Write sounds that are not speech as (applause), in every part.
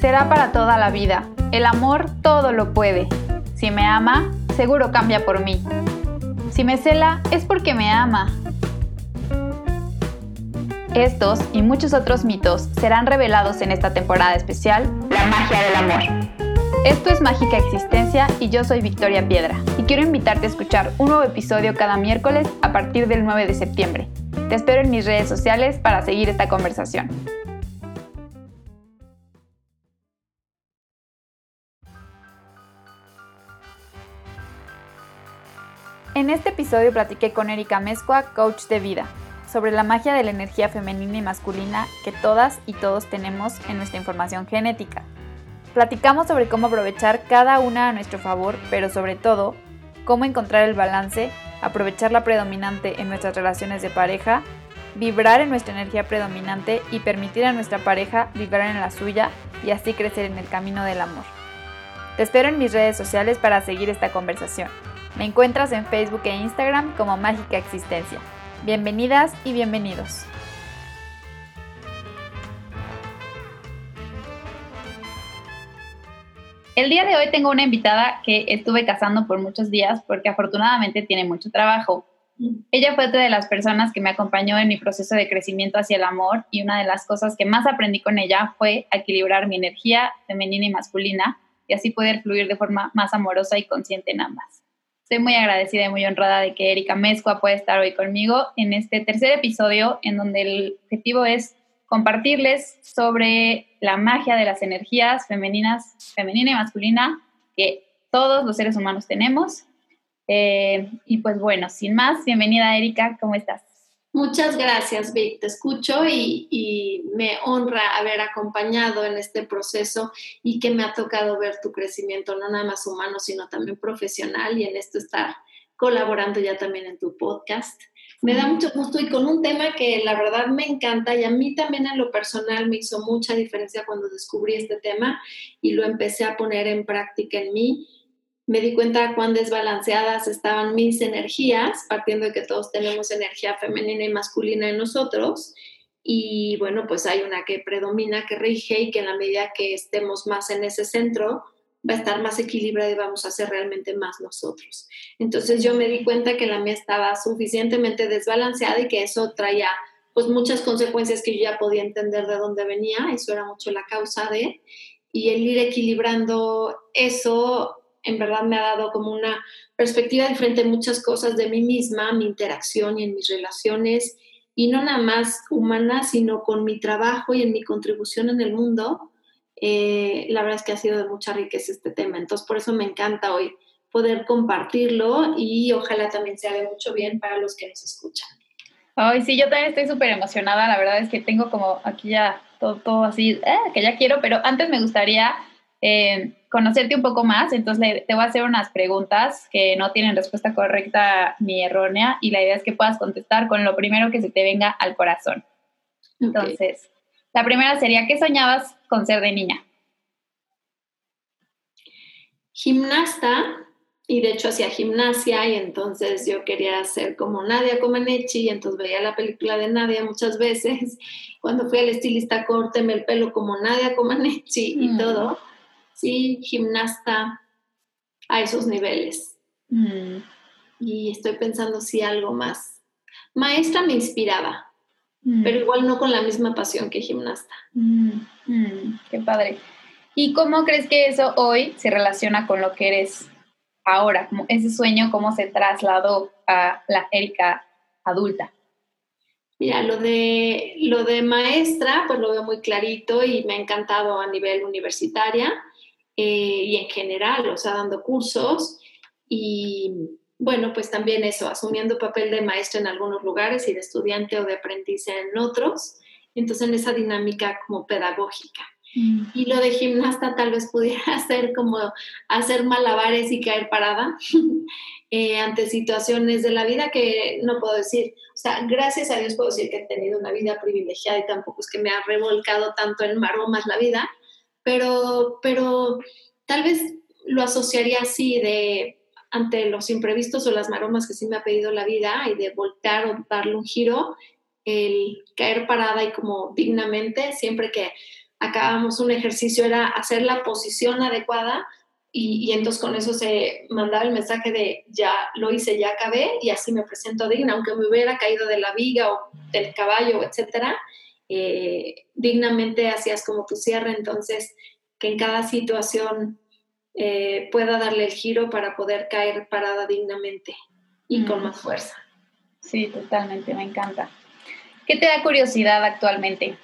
será para toda la vida. El amor todo lo puede. Si me ama, seguro cambia por mí. Si me cela, es porque me ama. Estos y muchos otros mitos serán revelados en esta temporada especial, La magia del amor. Esto es Mágica Existencia y yo soy Victoria Piedra y quiero invitarte a escuchar un nuevo episodio cada miércoles a partir del 9 de septiembre. Te espero en mis redes sociales para seguir esta conversación. En este episodio platiqué con Erika Mezcua, coach de vida, sobre la magia de la energía femenina y masculina que todas y todos tenemos en nuestra información genética. Platicamos sobre cómo aprovechar cada una a nuestro favor, pero sobre todo, cómo encontrar el balance, aprovechar la predominante en nuestras relaciones de pareja, vibrar en nuestra energía predominante y permitir a nuestra pareja vibrar en la suya y así crecer en el camino del amor. Te espero en mis redes sociales para seguir esta conversación. Me encuentras en Facebook e Instagram como Mágica Existencia. Bienvenidas y bienvenidos. El día de hoy tengo una invitada que estuve casando por muchos días porque afortunadamente tiene mucho trabajo. Ella fue otra de las personas que me acompañó en mi proceso de crecimiento hacia el amor y una de las cosas que más aprendí con ella fue equilibrar mi energía femenina y masculina y así poder fluir de forma más amorosa y consciente en ambas. Estoy muy agradecida y muy honrada de que Erika Mezcua pueda estar hoy conmigo en este tercer episodio en donde el objetivo es compartirles sobre la magia de las energías femeninas, femenina y masculina que todos los seres humanos tenemos. Eh, y pues bueno, sin más, bienvenida Erika, ¿cómo estás? Muchas gracias, Vic. Te escucho y, me honra haber acompañado en este proceso y que me ha tocado ver tu crecimiento, no nada más humano, sino también profesional y en esto estar colaborando ya también en tu podcast. Me da mucho gusto y con un tema que la verdad me encanta y a mí también en lo personal me hizo mucha diferencia cuando descubrí este tema y lo empecé a poner en práctica en mí me di cuenta cuán desbalanceadas estaban mis energías, partiendo de que todos tenemos energía femenina y masculina en nosotros. Y bueno, pues hay una que predomina, que rige y que en la medida que estemos más en ese centro, va a estar más equilibrada y vamos a ser realmente más nosotros. Entonces yo me di cuenta que la mía estaba suficientemente desbalanceada y que eso traía pues muchas consecuencias que yo ya podía entender de dónde venía, eso era mucho la causa de, y el ir equilibrando eso en verdad me ha dado como una perspectiva diferente en muchas cosas de mí misma, mi interacción y en mis relaciones, y no nada más humanas, sino con mi trabajo y en mi contribución en el mundo. Eh, la verdad es que ha sido de mucha riqueza este tema. Entonces, por eso me encanta hoy poder compartirlo y ojalá también sea de mucho bien para los que nos escuchan. Ay, sí, yo también estoy súper emocionada. La verdad es que tengo como aquí ya todo, todo así, eh, que ya quiero, pero antes me gustaría eh, conocerte un poco más, entonces te voy a hacer unas preguntas que no tienen respuesta correcta ni errónea y la idea es que puedas contestar con lo primero que se te venga al corazón. Entonces, la primera sería, ¿qué soñabas con ser de niña? Gimnasta, y de hecho hacía gimnasia y entonces yo quería ser como Nadia Comaneci y entonces veía la película de Nadia muchas veces. (laughs) Cuando fui al estilista, córteme el pelo como Nadia Comaneci y mm. todo sí, gimnasta a esos niveles. Mm. Y estoy pensando si algo más. Maestra me inspiraba, mm. pero igual no con la misma pasión que gimnasta. Mm. Qué padre. ¿Y cómo crees que eso hoy se relaciona con lo que eres ahora? ese sueño, ¿cómo se trasladó a la Erika adulta? Mira, lo de, lo de maestra, pues lo veo muy clarito y me ha encantado a nivel universitaria. Eh, y en general, o sea, dando cursos y bueno, pues también eso, asumiendo papel de maestra en algunos lugares y de estudiante o de aprendiz en otros, entonces en esa dinámica como pedagógica. Mm. Y lo de gimnasta tal vez pudiera (laughs) ser como hacer malabares y caer parada (laughs) eh, ante situaciones de la vida que no puedo decir. O sea, gracias a Dios puedo decir que he tenido una vida privilegiada y tampoco es que me ha revolcado tanto en maromas la vida, pero, pero tal vez lo asociaría así de ante los imprevistos o las maromas que sí me ha pedido la vida y de voltear o darle un giro, el caer parada y como dignamente, siempre que acabamos un ejercicio, era hacer la posición adecuada y, entonces con eso se mandaba el mensaje de ya lo hice, ya acabé y así me presento digna, aunque me hubiera caído de la viga o del caballo, etcétera, eh, dignamente hacías como tu cierre, entonces que en cada situación eh, pueda darle el giro para poder caer parada dignamente y con más fuerza. Sí, totalmente, me encanta. ¿Qué te da curiosidad actualmente?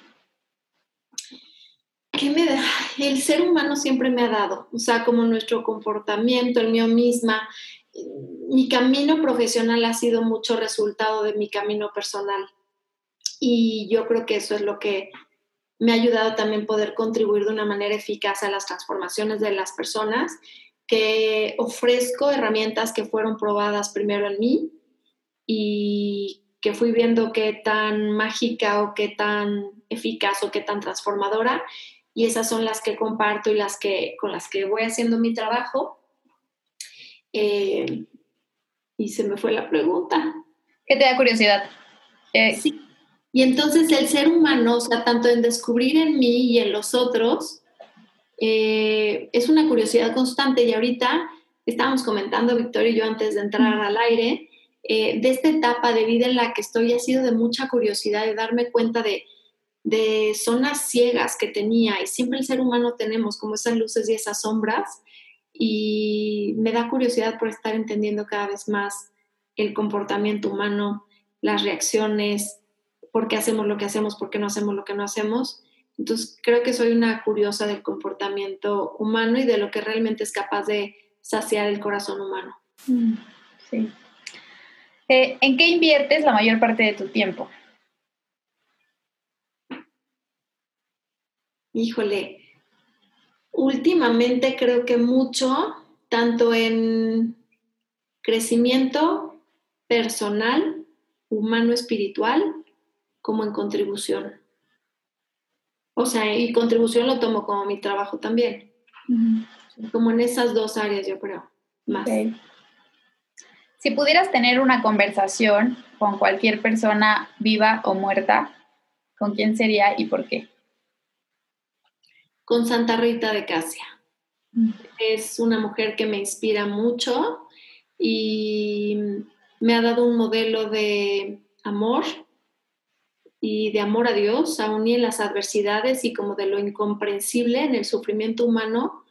¿Qué me da? El ser humano siempre me ha dado, o sea, como nuestro comportamiento, el mío misma. Mi camino profesional ha sido mucho resultado de mi camino personal. Y yo creo que eso es lo que me ha ayudado también poder contribuir de una manera eficaz a las transformaciones de las personas, que ofrezco herramientas que fueron probadas primero en mí y que fui viendo qué tan mágica o qué tan eficaz o qué tan transformadora y esas son las que comparto y las que, con las que voy haciendo mi trabajo. Eh, y se me fue la pregunta. ¿Qué te da curiosidad? Eh, sí. Y entonces el ser humano, o sea, tanto en descubrir en mí y en los otros, eh, es una curiosidad constante. Y ahorita estábamos comentando, Victoria y yo, antes de entrar al aire, de esta etapa de vida en la que estoy, ha sido de mucha curiosidad de darme cuenta de de zonas ciegas que tenía y siempre el ser humano tenemos como esas luces y esas sombras y me da curiosidad por estar entendiendo cada vez más el comportamiento humano, las reacciones, por qué hacemos lo que hacemos, por qué no hacemos lo que no hacemos. Entonces creo que soy una curiosa del comportamiento humano y de lo que realmente es capaz de saciar el corazón humano. Mm, sí. Eh, ¿En qué inviertes la mayor parte de tu tiempo? híjole, últimamente creo que mucho, tanto en crecimiento personal, humano, espiritual, como en contribución. O sea, y contribución lo tomo como mi trabajo también. Como en esas dos áreas, yo creo, más. Si pudieras tener una conversación con cualquier persona viva o muerta, ¿con quién sería y por qué? con Santa Rita de Casia. Mm. Es una mujer que me inspira mucho y me ha dado un modelo de amor y de amor a Dios, aún y en las adversidades y como de lo incomprensible en el sufrimiento humano,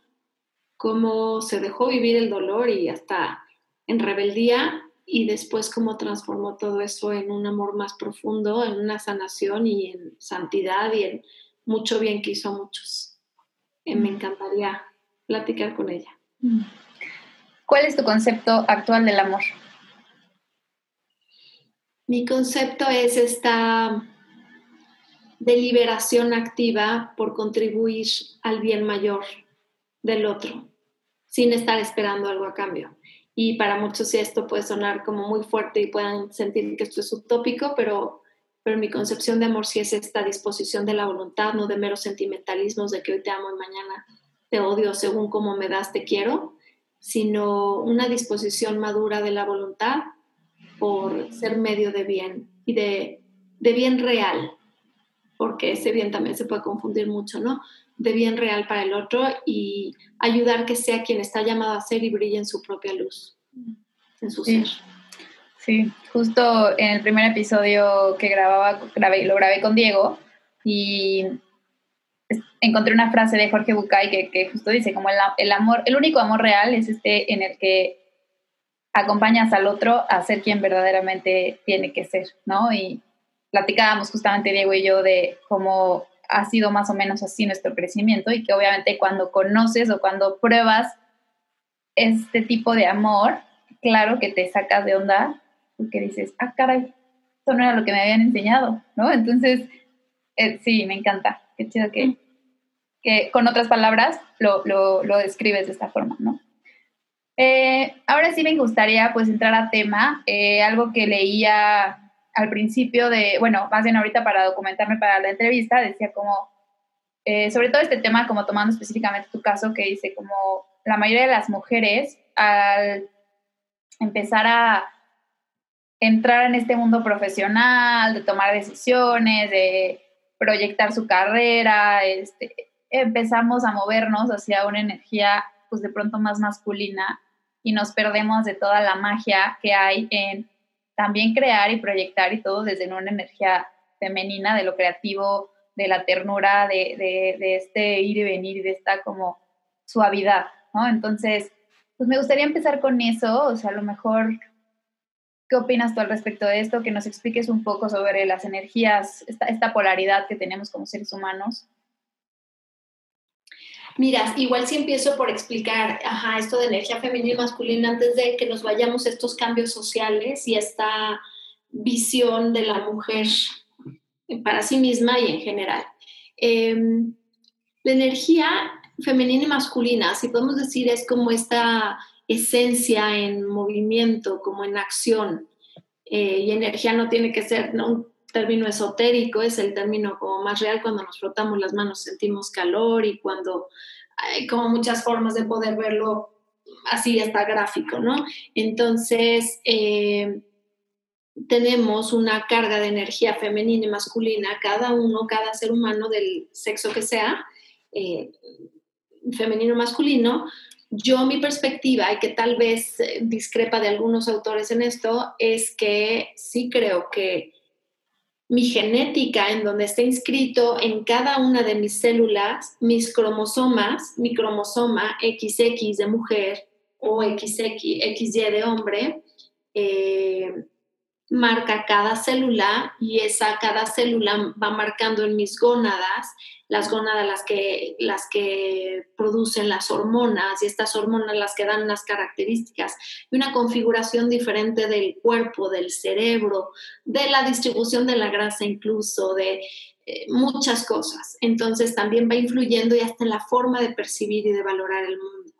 cómo se dejó vivir el dolor y hasta en rebeldía y después cómo transformó todo eso en un amor más profundo, en una sanación y en santidad y en mucho bien que hizo a muchos. Eh, me encantaría platicar con ella. Mm. ¿Cuál es tu concepto actual del amor? Mi concepto es esta deliberación activa por contribuir al bien mayor del otro, sin estar esperando algo a cambio. Y para muchos esto puede sonar como muy fuerte y puedan sentir que esto es utópico, pero pero mi concepción de amor sí es esta disposición de la voluntad, no de meros sentimentalismos de que hoy te amo y mañana te odio según cómo me das, te quiero, sino una disposición madura de la voluntad por ser medio de bien y de, de bien real, porque ese bien también se puede confundir mucho, ¿no? De bien real para el otro y ayudar que sea quien está llamado a ser y brille en su propia luz, en su ser. Sí, justo en el primer episodio que grababa, lo grabé con Diego y encontré una frase de Jorge Bucay que, justo dice, como el, amor, el único amor real es este en el que acompañas al otro a ser quien verdaderamente tiene que ser, ¿no? Y platicábamos justamente Diego y yo de cómo ha sido más o menos así nuestro crecimiento y que obviamente cuando conoces o cuando pruebas este tipo de amor, claro que te sacas de onda que dices, ah, caray, esto no era lo que me habían enseñado, ¿no? Entonces, eh, sí, me encanta. Qué chido que, mm. que con otras palabras lo, lo, lo, describes de esta forma, ¿no? Eh, ahora sí me gustaría pues entrar a tema, eh, algo que leía al principio de, bueno, más bien ahorita para documentarme para la entrevista, decía como, sobre todo este tema, como tomando específicamente tu caso, que dice como la mayoría de las mujeres al empezar a entrar en este mundo profesional, de tomar decisiones, de proyectar su carrera, este, empezamos a movernos hacia una energía pues de pronto más masculina y nos perdemos de toda la magia que hay en también crear y proyectar y todo desde una energía femenina, de lo creativo, de la ternura, de, de, este ir y venir, de esta como suavidad, ¿no? Entonces, pues me gustaría empezar con eso, o sea, a lo mejor, ¿qué opinas tú al respecto de esto? Que nos expliques un poco sobre las energías, esta polaridad que tenemos como seres humanos. Mira, igual si empiezo por explicar, ajá, esto de energía femenina y masculina antes de que nos vayamos a estos cambios sociales y esta visión de la mujer para sí misma y en general. Em, la energía femenina y masculina, si podemos decir, es como esta esencia en movimiento, como en acción. Eh, y energía no tiene que ser un término esotérico, es el término como más real cuando nos frotamos las manos sentimos calor y cuando hay como muchas formas de poder verlo así hasta gráfico, ¿no? Entonces, eh, tenemos una carga de energía femenina y masculina, cada uno, cada ser humano del sexo que sea, eh, femenino o masculino, yo mi perspectiva, y que tal vez eh, discrepa de algunos autores en esto, es que sí creo que mi genética, en donde está inscrito en cada una de mis células, mis cromosomas, mi cromosoma XX de mujer o XX, XY de hombre, eh, marca cada célula y esa cada célula va marcando en mis gónadas, las gónadas las que, las que producen las hormonas y estas hormonas las que dan unas características y una configuración diferente del cuerpo, del cerebro, de la distribución de la grasa incluso, de eh, muchas cosas. Entonces también va influyendo y hasta en la forma de percibir y de valorar el mundo.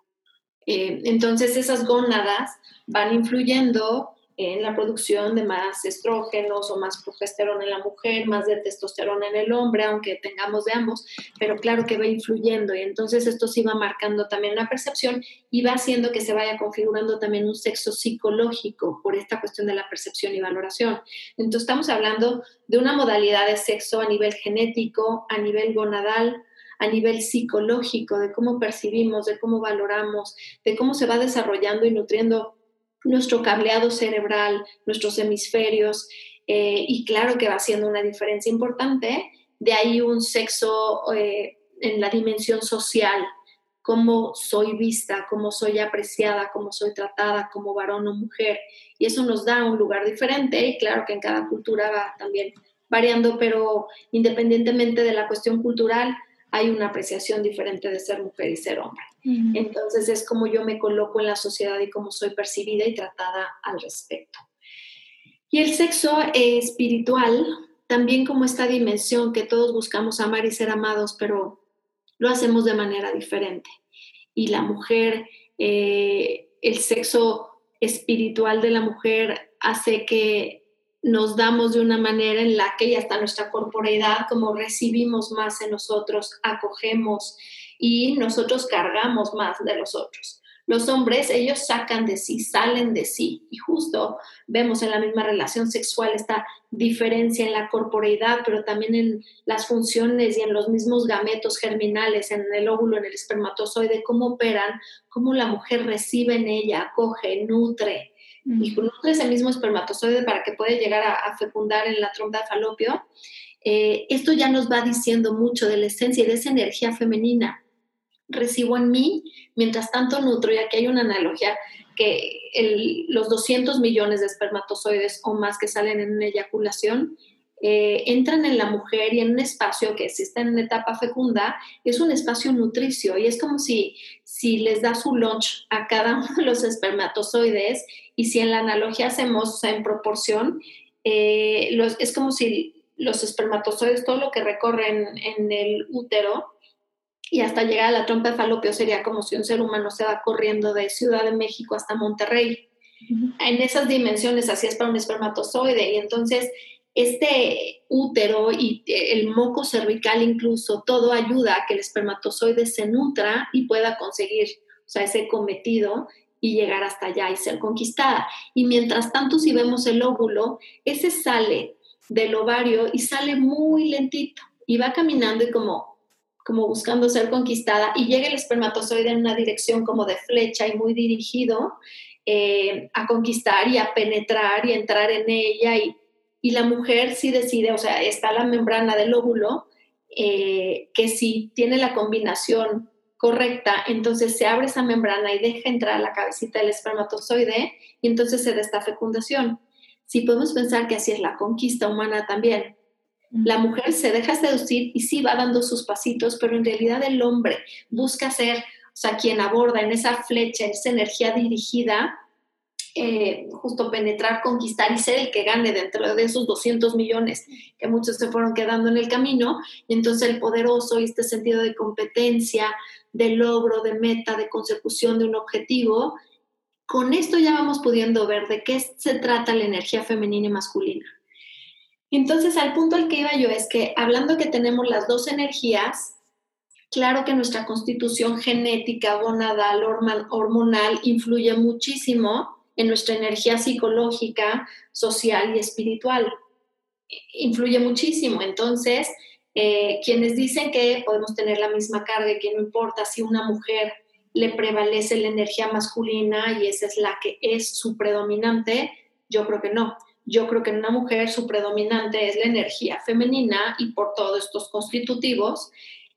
Eh, entonces esas gónadas van influyendo en la producción de más estrógenos o más progesterona en la mujer, más de testosterona en el hombre, aunque tengamos de ambos, pero claro que va influyendo y entonces esto sí va marcando también una percepción y va haciendo que se vaya configurando también un sexo psicológico por esta cuestión de la percepción y valoración. Entonces estamos hablando de una modalidad de sexo a nivel genético, a nivel gonadal, a nivel psicológico, de cómo percibimos, de cómo valoramos, de cómo se va desarrollando y nutriendo nuestro cableado cerebral, nuestros hemisferios, eh, y claro que va haciendo una diferencia importante. De ahí un sexo eh, en la dimensión social, cómo soy vista, cómo soy apreciada, cómo soy tratada como varón o mujer. Y eso nos da un lugar diferente y claro que en cada cultura va también variando, pero independientemente de la cuestión cultural, hay una apreciación diferente de ser mujer y ser hombre. Entonces es como yo me coloco en la sociedad y cómo soy percibida y tratada al respecto. Y el sexo espiritual, también como esta dimensión que todos buscamos amar y ser amados, pero lo hacemos de manera diferente. Y la mujer, eh, el sexo espiritual de la mujer hace que nos damos de una manera en la que ya está nuestra corporeidad, como recibimos más en nosotros, acogemos y nosotros cargamos más de los otros. Los hombres, ellos sacan de sí, salen de sí y justo vemos en la misma relación sexual esta diferencia en la corporeidad, pero también en las funciones y en los mismos gametos germinales, en el óvulo, en el espermatozoide, cómo operan, cómo la mujer recibe en ella, acoge, nutre, y nutre ese mismo espermatozoide para que pueda llegar a, fecundar en la trompa de falopio, eh, esto ya nos va diciendo mucho de la esencia y de esa energía femenina. Recibo en mí, mientras tanto nutro, y aquí hay una analogía que los 200 millones de espermatozoides o más que salen en una eyaculación eh, entran en la mujer y en un espacio que si está en etapa fecunda, es un espacio nutricio y es como si, si les da su lunch a cada (laughs) uno de los espermatozoides y si en la analogía hacemos en proporción, eh, es como si los espermatozoides, todo lo que recorren en el útero, y hasta llegar a la trompa de falopio sería como si un ser humano se va corriendo de Ciudad de México hasta Monterrey. En esas dimensiones así es para un espermatozoide y entonces este útero y el moco cervical incluso, todo ayuda a que el espermatozoide se nutra y pueda conseguir o sea, ese cometido y llegar hasta allá y ser conquistada. Y mientras tanto, si vemos el óvulo, ese sale del ovario y sale muy lentito. y va caminando y como, como buscando ser conquistada y llega el espermatozoide en una dirección como de flecha y muy dirigido eh, a conquistar y a penetrar y entrar en ella y, y, la mujer sí decide, o sea, está la membrana del óvulo eh, que si tiene la combinación correcta, entonces se abre esa membrana y deja entrar la cabecita del espermatozoide y entonces se da esta fecundación. Si podemos pensar que así es la conquista humana también. La mujer se deja seducir y sí va dando sus pasitos, pero en realidad el hombre busca ser o sea, quien aborda en esa flecha, en esa energía dirigida, eh, justo penetrar, conquistar y ser el que gane dentro de esos 200 millones que muchos se fueron quedando en el camino. Y entonces el poderoso y este sentido de competencia, de logro, de meta, de consecución de un objetivo, con esto ya vamos pudiendo ver de qué se trata la energía femenina y masculina. Entonces, al punto al que iba yo es que hablando que tenemos las dos energías, Claro que nuestra constitución genética, gonadal, hormonal, influye muchísimo en nuestra energía psicológica, social y espiritual. Influye muchísimo. Entonces, eh, quienes dicen que podemos tener la misma carga, que no importa si una mujer le prevalece la energía masculina y esa es la que es su predominante, yo creo que no. Yo creo que en una mujer su predominante es la energía femenina y por todos estos constitutivos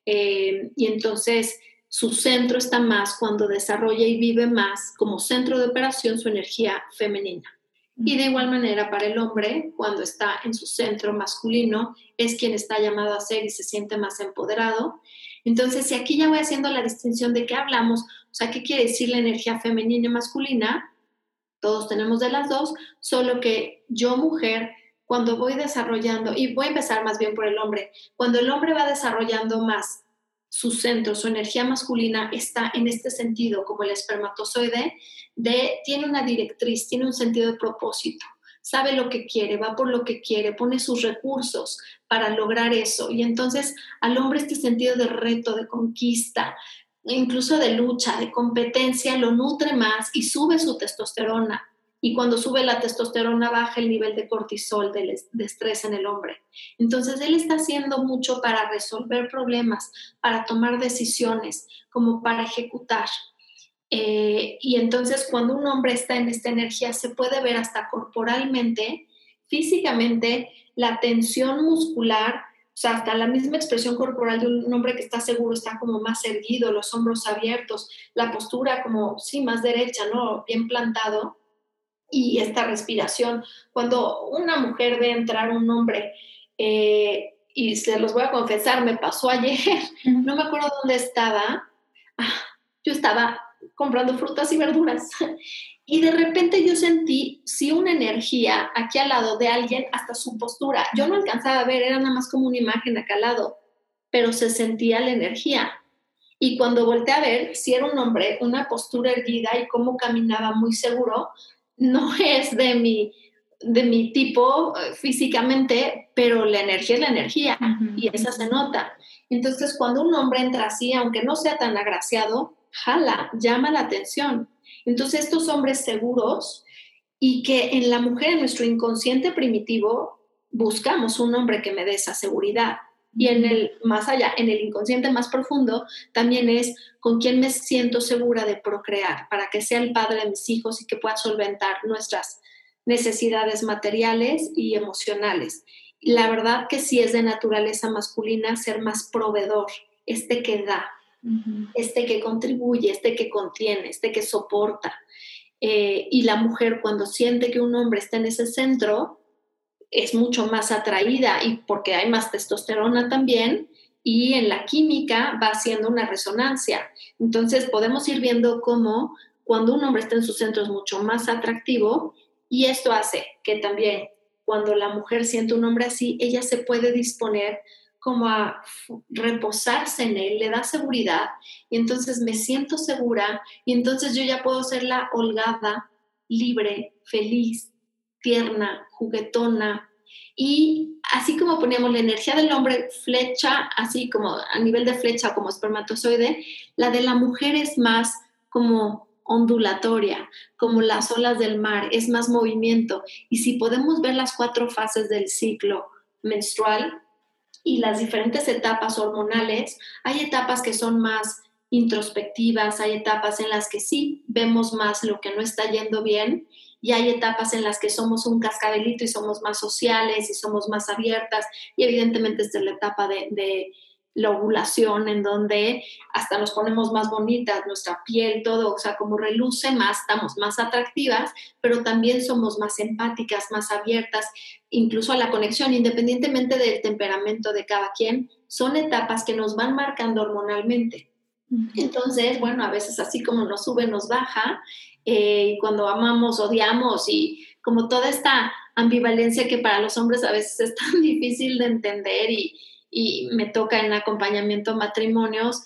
eh, y entonces su centro está más cuando desarrolla y vive más como centro de operación su energía femenina. Y de igual manera para el hombre, cuando está en su centro masculino, es quien está llamado a ser y se siente más empoderado. Entonces, si aquí ya voy haciendo la distinción de qué hablamos, o sea, ¿qué quiere decir la energía femenina y masculina? Todos tenemos de las dos, solo que yo mujer cuando voy desarrollando, y voy a empezar más bien por el hombre, cuando el hombre va desarrollando más su centro, su energía masculina está en este sentido, como el espermatozoide, de, tiene una directriz, tiene un sentido de propósito, sabe lo que quiere, va por lo que quiere, pone sus recursos para lograr eso. Y entonces al hombre este sentido de reto, de conquista, incluso de lucha, de competencia, lo nutre más y sube su testosterona y cuando sube la testosterona baja el nivel de cortisol, de, estrés en el hombre. Entonces él está haciendo mucho para resolver problemas, para tomar decisiones, como para ejecutar. Eh, y entonces cuando un hombre está en esta energía se puede ver hasta corporalmente, físicamente, la tensión muscular, o sea, hasta la misma expresión corporal de un hombre que está seguro, está como más erguido, los hombros abiertos, la postura como, sí, más derecha, ¿no? Bien plantado y esta respiración. Cuando una mujer ve entrar un hombre, eh, y se los voy a confesar, me pasó ayer, (laughs) no me acuerdo dónde estaba, ah, yo estaba comprando frutas y verduras y de repente yo sentí, sí, una energía aquí al lado de alguien, hasta su postura. Yo no alcanzaba a ver, era nada más como una imagen acá al lado, pero se sentía la energía. Y cuando volteé a ver, si era un hombre, una postura erguida y cómo caminaba muy seguro, no (laughs) es de mi, de mi tipo eh, físicamente, pero la energía es la energía y esa se nota. Entonces, cuando un hombre entra así, aunque no sea tan agraciado, jala, llama la atención. Entonces, estos hombres seguros y que en la mujer, en nuestro inconsciente primitivo, buscamos un hombre que me dé esa seguridad. Y en el más allá, en el inconsciente más profundo, también es con quién me siento segura de procrear, para que sea el padre de mis hijos y que pueda solventar nuestras necesidades materiales y emocionales. La verdad que sí es de naturaleza masculina ser más proveedor, este que da, este que contribuye, este que contiene, este que soporta. Eh, y la mujer cuando siente que un hombre está en ese centro, es mucho más atraída y porque hay más testosterona también y en la química va haciendo una resonancia. Entonces podemos ir viendo cómo cuando un hombre está en su centro es mucho más atractivo y esto hace que también cuando la mujer siente un hombre así, ella se puede disponer como a reposarse en él, le da seguridad y entonces me siento segura y entonces yo ya puedo ser la holgada, libre, feliz, tierna, juguetona. Y así como poníamos la energía del hombre flecha, así como a nivel de flecha como espermatozoide, la de la mujer es más como ondulatoria, como las olas del mar, es más movimiento. Y si podemos ver las cuatro fases del ciclo menstrual, y las diferentes etapas hormonales, hay etapas que son más introspectivas, hay etapas en las que sí vemos más lo que no está yendo bien y hay etapas en las que somos un cascabelito y somos más sociales y somos más abiertas y evidentemente esta es la etapa de, de la ovulación en donde hasta nos ponemos más bonitas, nuestra piel, todo, o sea, como reluce más, estamos más atractivas, pero también somos más empáticas, más abiertas, incluso a la conexión, independientemente del temperamento de cada quien, son etapas que nos van marcando hormonalmente. Entonces, bueno, a veces así como nos sube, nos baja, eh, y cuando amamos, odiamos, y como toda esta ambivalencia que para los hombres a veces es tan (laughs) difícil de entender y, y me toca en acompañamiento a matrimonios,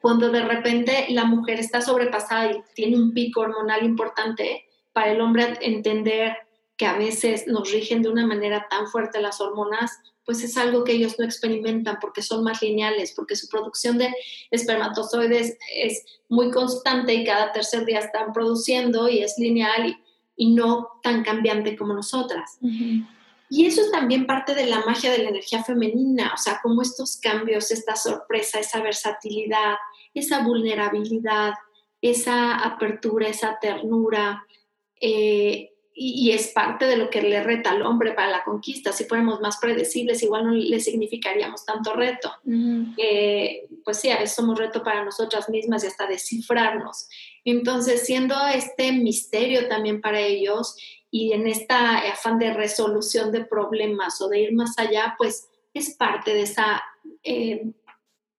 cuando de repente la mujer está sobrepasada y tiene un pico hormonal importante, para el hombre entender que a veces nos rigen de una manera tan fuerte las hormonas, pues es algo que ellos no experimentan porque son más lineales, porque su producción de espermatozoides es muy constante y cada tercer día están produciendo y es lineal y, no tan cambiante como nosotras. Y eso es también parte de la magia de la energía femenina, o sea, como estos cambios, esta sorpresa, esa versatilidad, esa vulnerabilidad, esa apertura, esa ternura, eh, y, es parte de lo que le reta al hombre para la conquista. Si fuéramos más predecibles, igual no le significaríamos tanto reto. Eh, pues sí, a veces somos reto para nosotras mismas y hasta descifrarnos. Entonces, siendo este misterio también para ellos y en esta afán de resolución de problemas o de ir más allá, pues es parte de esa eh,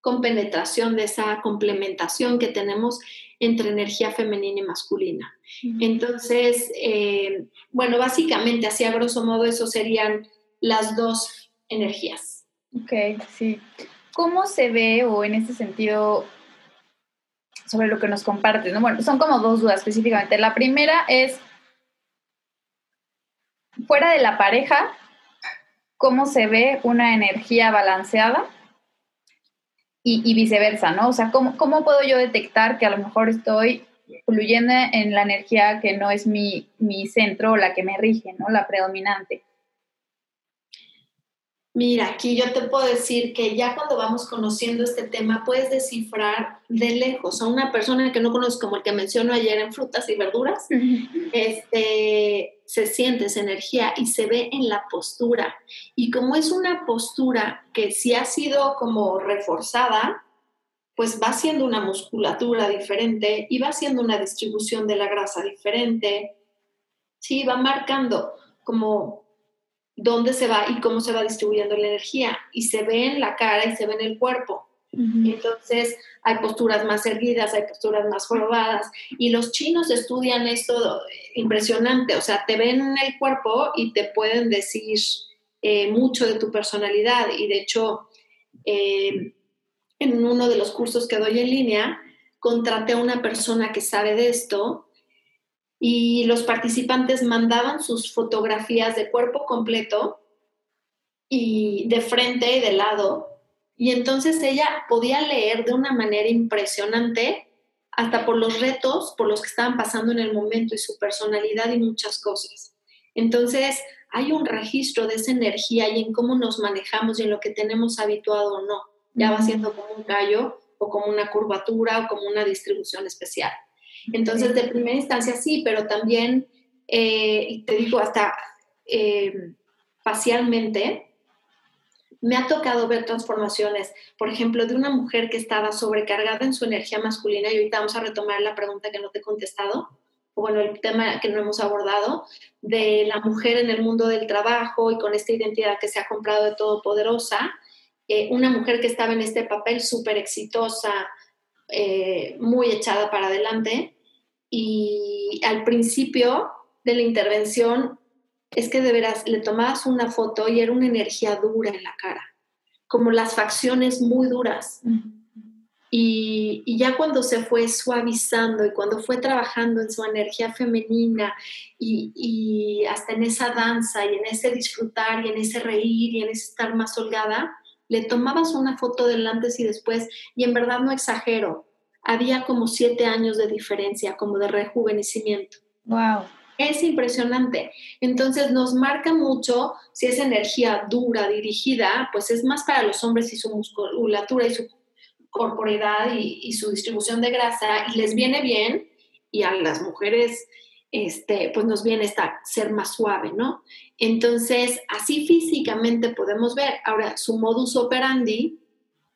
compenetración, de esa complementación que tenemos entre energía femenina y masculina. Entonces, eh, bueno, básicamente, así a grosso modo, eso serían las dos energías. Ok, sí. ¿Cómo se ve o en este sentido sobre lo que nos compartes? ¿no? Bueno, son como dos dudas específicamente. La primera es, fuera de la pareja, ¿cómo se ve una energía balanceada? Y, viceversa, ¿no? O sea, ¿cómo, ¿cómo, puedo yo detectar que a lo mejor estoy fluyendo en la energía que no es mi, mi centro o la que me rige, ¿no? La predominante. Mira, aquí yo te puedo decir que ya cuando vamos conociendo este tema, puedes descifrar de lejos a una persona que no conozco, como el que menciono ayer en frutas y verduras, este, se siente esa energía y se ve en la postura. Y como es una postura que sí ha sido como reforzada, pues va siendo una musculatura diferente y va siendo una distribución de la grasa diferente. Sí, va marcando como dónde se va y cómo se va distribuyendo la energía. Y se ve en la cara y se ve en el cuerpo. Entonces, hay posturas más erguidas, hay posturas más jorobadas. Y los chinos estudian esto impresionante. O sea, te ven en el cuerpo y te pueden decir eh, mucho de tu personalidad. Y de hecho, eh, en uno de los cursos que doy en línea, contraté a una persona que sabe de esto y los participantes mandaban sus fotografías de cuerpo completo y de frente y de lado. Y entonces ella podía leer de una manera impresionante hasta por los retos por los que estaban pasando en el momento y su personalidad y muchas cosas. Entonces hay un registro de esa energía y en cómo nos manejamos y en lo que tenemos habituado o no. Ya va siendo como un gallo o como una curvatura o como una distribución especial. Entonces, de primera instancia sí, pero también, eh, te digo, hasta eh, facialmente, me ha tocado ver transformaciones, por ejemplo, de una mujer que estaba sobrecargada en su energía masculina, y ahorita vamos a retomar la pregunta que no te he contestado, o bueno, el tema que no hemos abordado, de la mujer en el mundo del trabajo y con esta identidad que se ha comprado de todopoderosa, eh, una mujer que estaba en este papel súper exitosa, eh, muy echada para adelante, y al principio de la intervención es que de veras le tomabas una foto y era una energía dura en la cara, como las facciones muy duras. Y, ya cuando se fue suavizando y cuando fue trabajando en su energía femenina y, hasta en esa danza y en ese disfrutar y en ese reír y en ese estar más holgada, le tomabas una foto del antes y después y en verdad no exagero, había como siete años de diferencia, como de rejuvenecimiento. Wow. Es impresionante. Entonces nos marca mucho si es energía dura, dirigida, pues es más para los hombres y su musculatura y su corporeidad y, su distribución de grasa y les viene bien y a las mujeres este, pues nos viene esta, ser más suave, ¿no? Entonces, así físicamente podemos ver. Ahora, su modus operandi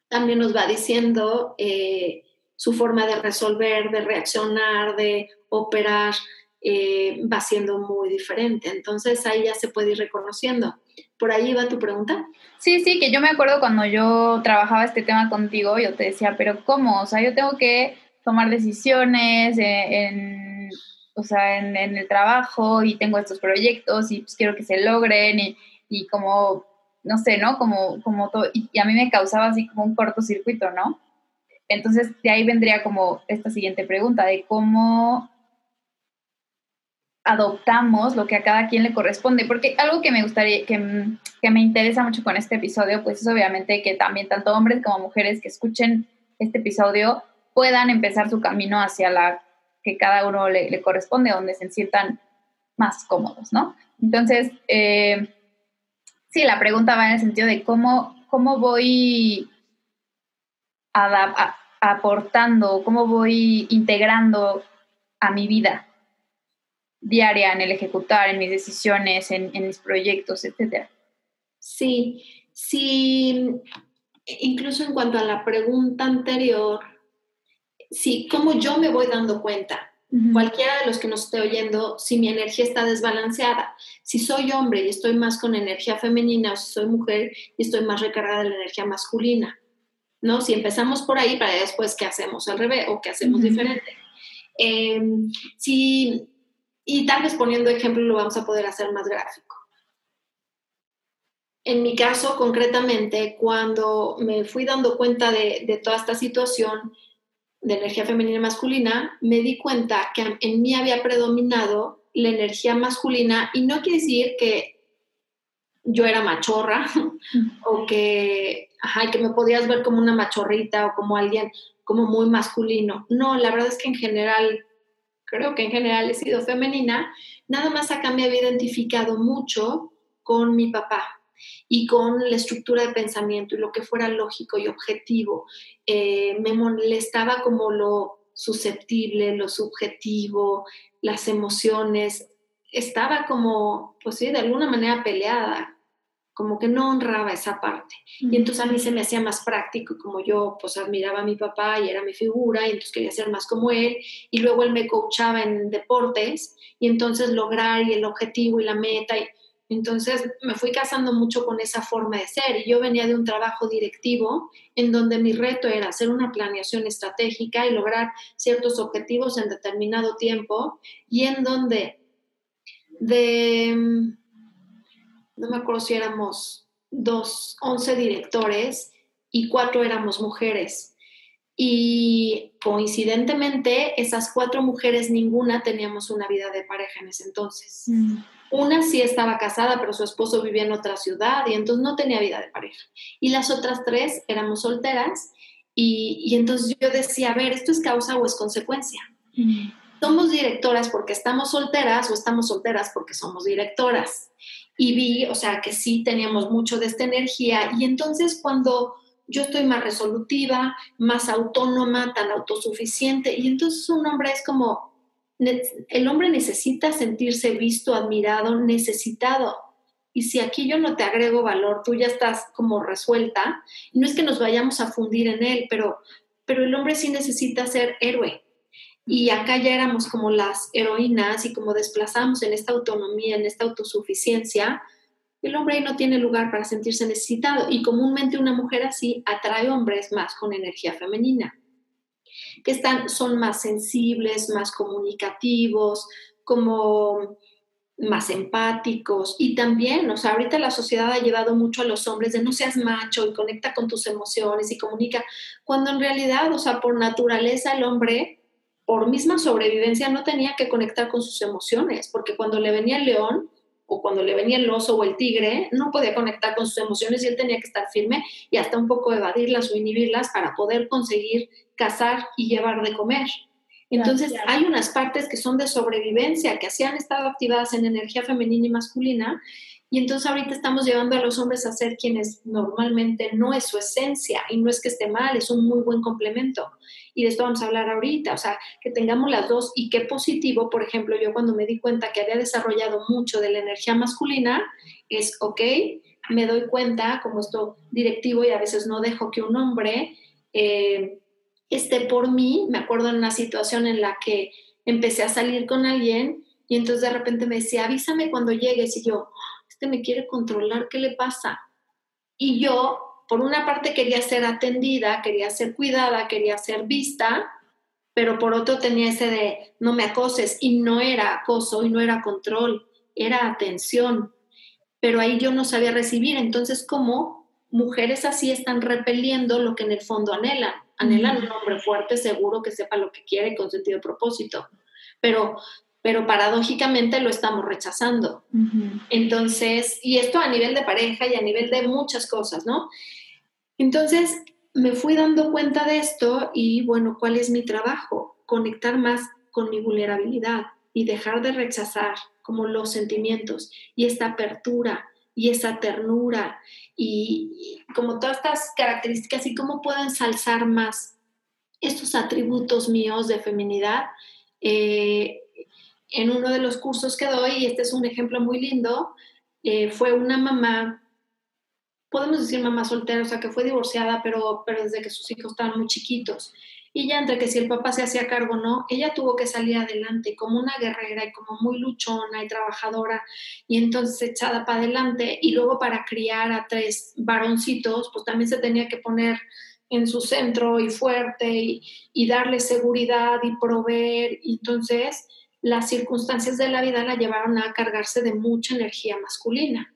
también nos va diciendo eh, su forma de resolver, de reaccionar, de operar, eh, va siendo muy diferente. Entonces ahí ya se puede ir reconociendo. ¿Por ahí va tu pregunta? Sí, sí, que yo me acuerdo cuando yo trabajaba este tema contigo, yo te decía, pero ¿cómo? O sea, yo tengo que tomar decisiones en, o sea, en, el trabajo y tengo estos proyectos y pues quiero que se logren y, y como, no sé, ¿no? Como, como todo, y, y a mí me causaba así como un cortocircuito, ¿no? Entonces, de ahí vendría como esta siguiente pregunta de cómo adoptamos lo que a cada quien le corresponde, porque algo que me gustaría, que, me interesa mucho con este episodio, pues es obviamente que también tanto hombres como mujeres que escuchen este episodio puedan empezar su camino hacia la que cada uno le, corresponde, donde se sientan más cómodos, ¿no? Entonces, eh, sí, la pregunta va en el sentido de cómo, cómo voy aportando, cómo voy integrando a mi vida diaria en el ejecutar, en mis decisiones, en, mis proyectos, etcétera. Sí, sí, incluso en cuanto a la pregunta anterior, sí, cómo yo me voy dando cuenta, cualquiera de los que nos esté oyendo, si mi energía está desbalanceada, si soy hombre y estoy más con energía femenina o si soy mujer y estoy más recargada de la energía masculina, ¿no? Si empezamos por ahí, para después, ¿qué hacemos al revés o qué hacemos diferente? Em, si y tal vez poniendo ejemplo lo vamos a poder hacer más gráfico. En mi caso, concretamente, cuando me fui dando cuenta de, toda esta situación de energía femenina y masculina, me di cuenta que en mí había predominado la energía masculina y no quiere decir que yo era machorra (laughs) o que, que me podías ver como una machorrita o como alguien como muy masculino. No, la verdad es que en general creo que en general he sido femenina, nada más acá me había identificado mucho con mi papá y con la estructura de pensamiento y lo que fuera lógico y objetivo. Eh, me molestaba como lo susceptible, lo subjetivo, las emociones. Estaba como, pues sí, de alguna manera peleada como que no honraba esa parte. Y entonces a mí se me hacía más práctico, como yo pues admiraba a mi papá y era mi figura, y entonces quería ser más como él, y luego él me coachaba en deportes, y entonces lograr y el objetivo y la meta, y entonces me fui casando mucho con esa forma de ser, y yo venía de un trabajo directivo en donde mi reto era hacer una planeación estratégica y lograr ciertos objetivos en determinado tiempo, y en donde de no me acuerdo si éramos dos, once directores y cuatro éramos mujeres. Y coincidentemente, esas cuatro mujeres, ninguna teníamos una vida de pareja en ese entonces. Mm. Una sí estaba casada, pero su esposo vivía en otra ciudad y entonces no tenía vida de pareja. Y las otras tres éramos solteras y, y entonces yo decía, a ver, ¿esto es causa o es consecuencia? Mm. ¿Somos directoras porque estamos solteras o estamos solteras porque somos directoras? Y vi, o sea, que sí teníamos mucho de esta energía y entonces cuando yo estoy más resolutiva, más autónoma, tan autosuficiente y entonces un hombre es como, el hombre necesita sentirse visto, admirado, necesitado. Y si aquí yo no te agrego valor, tú ya estás como resuelta, no es que nos vayamos a fundir en él, pero, pero el hombre sí necesita ser héroe, y acá ya éramos como las heroínas y como desplazamos en esta autonomía, en esta autosuficiencia, el hombre ahí no tiene lugar para sentirse necesitado y comúnmente una mujer así atrae hombres más con energía femenina, que están, son más sensibles, más comunicativos, como más empáticos y también, o sea, ahorita la sociedad ha llevado mucho a los hombres de no seas macho y conecta con tus emociones y comunica, cuando en realidad, o sea, por naturaleza el hombre por misma sobrevivencia no tenía que conectar con sus emociones, porque cuando le venía el león o cuando le venía el oso o el tigre, no podía conectar con sus emociones y él tenía que estar firme y hasta un poco evadirlas o inhibirlas para poder conseguir cazar y llevar de comer. Entonces, hay unas partes que son de sobrevivencia, que así han estado activadas en energía femenina y masculina, y entonces ahorita estamos llevando a los hombres a ser quienes normalmente no es su esencia, y no es que esté mal, es un muy buen complemento. Y de esto vamos a hablar ahorita, o sea, que tengamos las dos, y qué positivo, por ejemplo, yo cuando me di cuenta que había desarrollado mucho de la energía masculina, es, ok, me doy cuenta, como esto directivo, y a veces no dejo que un hombre... Eh, esté por mí. Me acuerdo en una situación en la que empecé a salir con alguien y entonces de repente me decía, avísame cuando llegues. Y yo, este me quiere controlar, ¿qué le pasa? Y yo, por una parte, quería ser atendida, quería ser cuidada, quería ser vista, pero por otro tenía ese de, no me acoses. Y no era acoso y no era control, era atención. Pero ahí yo no sabía recibir. Entonces, ¿cómo mujeres así están repeliendo lo que en el fondo anhelan? anhelan un hombre fuerte, seguro, que sepa lo que quiere con sentido de propósito. Pero, pero paradójicamente lo estamos rechazando. Entonces, y esto a nivel de pareja y a nivel de muchas cosas, ¿no? Entonces, me fui dando cuenta de esto y bueno, ¿cuál es mi trabajo? Conectar más con mi vulnerabilidad y dejar de rechazar como los sentimientos y esta apertura y esa ternura y, como todas estas características y cómo puedo ensalzar más estos atributos míos de feminidad. Eh, en uno de los cursos que doy, y este es un ejemplo muy lindo, eh, fue una mamá, podemos decir mamá soltera, o sea, que fue divorciada, pero, pero desde que sus hijos estaban muy chiquitos. Y ya entre que si el papá se hacía cargo no, ella tuvo que salir adelante como una guerrera y como muy luchona y trabajadora y entonces echada para adelante y luego para criar a tres varoncitos, pues también se tenía que poner en su centro y fuerte y, y darle seguridad y proveer. Y entonces las circunstancias de la vida la llevaron a cargarse de mucha energía masculina.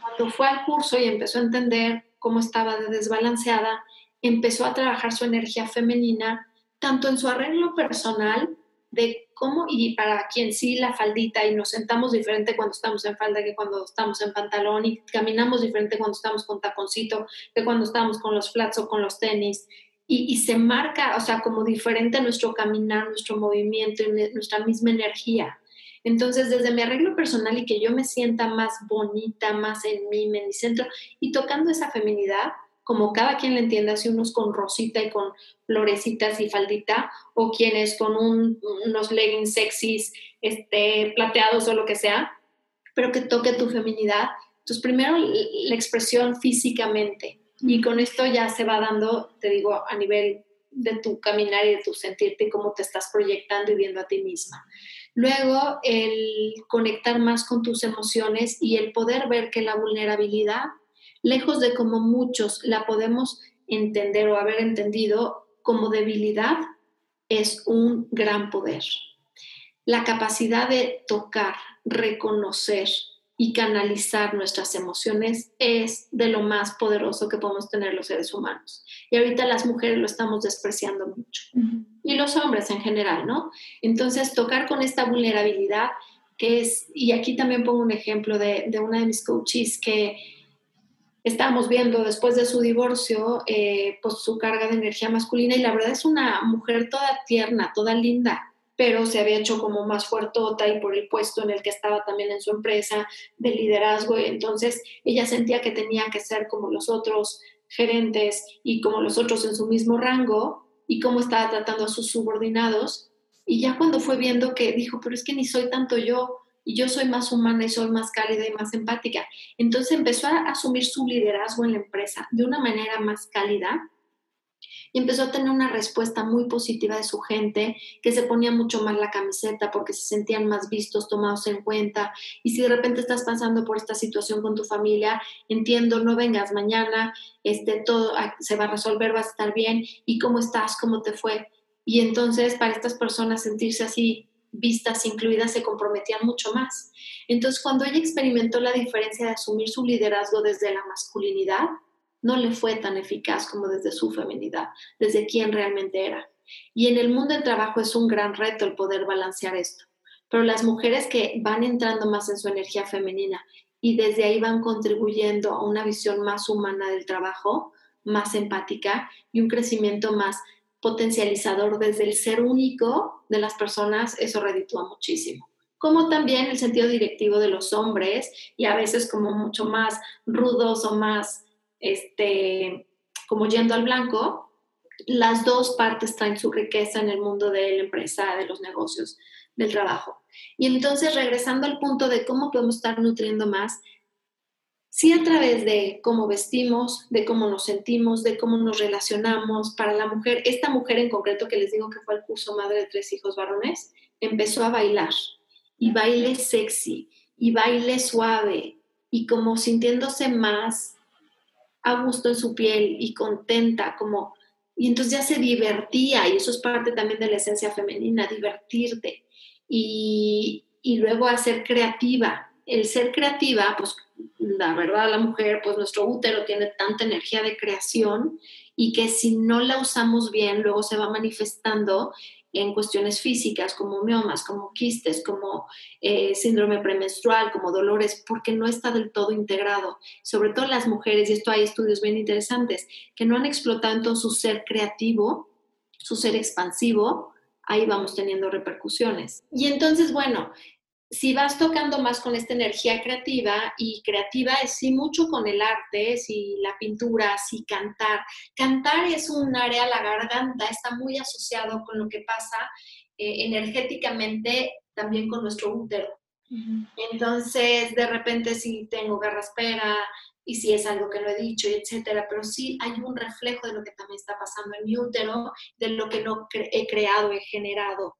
Cuando fue al curso y empezó a entender cómo estaba desbalanceada, empezó a trabajar su energía femenina, tanto en su arreglo personal, de cómo, y para quien sí la faldita, y nos sentamos diferente cuando estamos en falda que cuando estamos en pantalón, y caminamos diferente cuando estamos con taconcito que cuando estamos con los flats o con los tenis, y, y se marca, o sea, como diferente nuestro caminar, nuestro movimiento, nuestra misma energía. Entonces, desde mi arreglo personal y que yo me sienta más bonita, más en mí, en mi centro, y tocando esa feminidad, como cada quien le entienda, si unos con rosita y con florecitas y faldita, o quienes con unos leggings sexys, este, plateados o lo que sea, pero que toque tu feminidad. Entonces, primero la expresión físicamente, y con esto ya se va dando, te digo, a nivel de tu caminar y de tu sentirte y cómo te estás proyectando y viendo a ti misma. Luego, el conectar más con tus emociones y el poder ver que la vulnerabilidad lejos de como muchos la podemos entender o haber entendido como debilidad, es un gran poder. La capacidad de tocar, reconocer y canalizar nuestras emociones es de lo más poderoso que podemos tener los seres humanos. Y ahorita las mujeres lo estamos despreciando mucho. Y los hombres en general, ¿no? Entonces, tocar con esta vulnerabilidad que es, y aquí también pongo un ejemplo de, de una de mis coaches que estábamos viendo después de su divorcio, eh, pues su carga de energía masculina y la verdad es una mujer toda tierna, toda linda, pero se había hecho como más fuertota y por el puesto en el que estaba también en su empresa de liderazgo y entonces ella sentía que tenía que ser como los otros gerentes y como los otros en su mismo rango y cómo estaba tratando a sus subordinados y ya cuando fue viendo que dijo, pero es que ni soy tanto yo, y yo soy más humana y soy más cálida y más empática. Entonces empezó a asumir su liderazgo en la empresa de una manera más cálida y empezó a tener una respuesta muy positiva de su gente, que se ponía mucho más la camiseta porque se sentían más vistos, tomados en cuenta. Y si de repente estás pasando por esta situación con tu familia, entiendo, no vengas mañana, este, todo se va a resolver, vas a estar bien. ¿Y cómo estás? ¿Cómo te fue? Y entonces para estas personas sentirse así vistas incluidas se comprometían mucho más. Entonces, cuando ella experimentó la diferencia de asumir su liderazgo desde la masculinidad, no le fue tan eficaz como desde su feminidad, desde quién realmente era. Y en el mundo del trabajo es un gran reto el poder balancear esto. Pero las mujeres que van entrando más en su energía femenina y desde ahí van contribuyendo a una visión más humana del trabajo, más empática y un crecimiento más potencializador desde el ser único de las personas, eso reditúa muchísimo. Como también el sentido directivo de los hombres y a veces como mucho más rudos o más, este, como yendo al blanco, las dos partes traen su riqueza en el mundo de la empresa, de los negocios, del trabajo. Y entonces, regresando al punto de cómo podemos estar nutriendo más, sí a través de cómo vestimos, de cómo nos sentimos, de cómo nos relacionamos. Para la mujer, esta mujer en concreto que les digo que fue el curso Madre de Tres Hijos Varones, empezó a bailar y baile sexy y baile suave y como sintiéndose más a gusto en su piel y contenta, como y entonces ya se divertía, y eso es parte también de la esencia femenina, divertirte. Y, y luego hacer creativa. El ser creativa, pues la verdad, la mujer, pues nuestro útero tiene tanta energía de creación y que si no la usamos bien, luego se va manifestando en cuestiones físicas como miomas, como quistes, como eh, síndrome premenstrual, como dolores, porque no está del todo integrado. Sobre todo las mujeres, y esto hay estudios bien interesantes, que no han explotado todo su ser creativo, su ser expansivo, ahí vamos teniendo repercusiones. Y entonces, bueno, si vas tocando más con esta energía creativa, y creativa es sí mucho con el arte, si la pintura, si cantar. Cantar es un área, la garganta está muy asociado con lo que pasa eh, energéticamente también con nuestro útero. Entonces, de repente si tengo garraspera y si es algo que lo he dicho, etcétera, pero sí hay un reflejo de lo que también está pasando en mi útero, de lo que no he creado, he generado,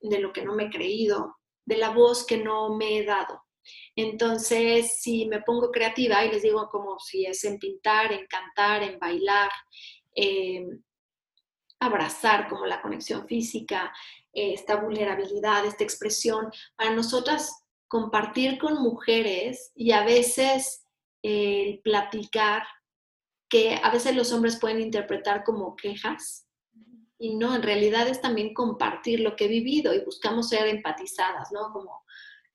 de lo que no me he creído, de la voz que no me he dado. Entonces, si me pongo creativa y les digo como si es en pintar, en cantar, en bailar, abrazar como la conexión física, esta vulnerabilidad, esta expresión, para nosotras compartir con mujeres y a veces el platicar, que a veces los hombres pueden interpretar como quejas, y no, en realidad es también compartir lo que he vivido y buscamos ser empatizadas, ¿no? Como,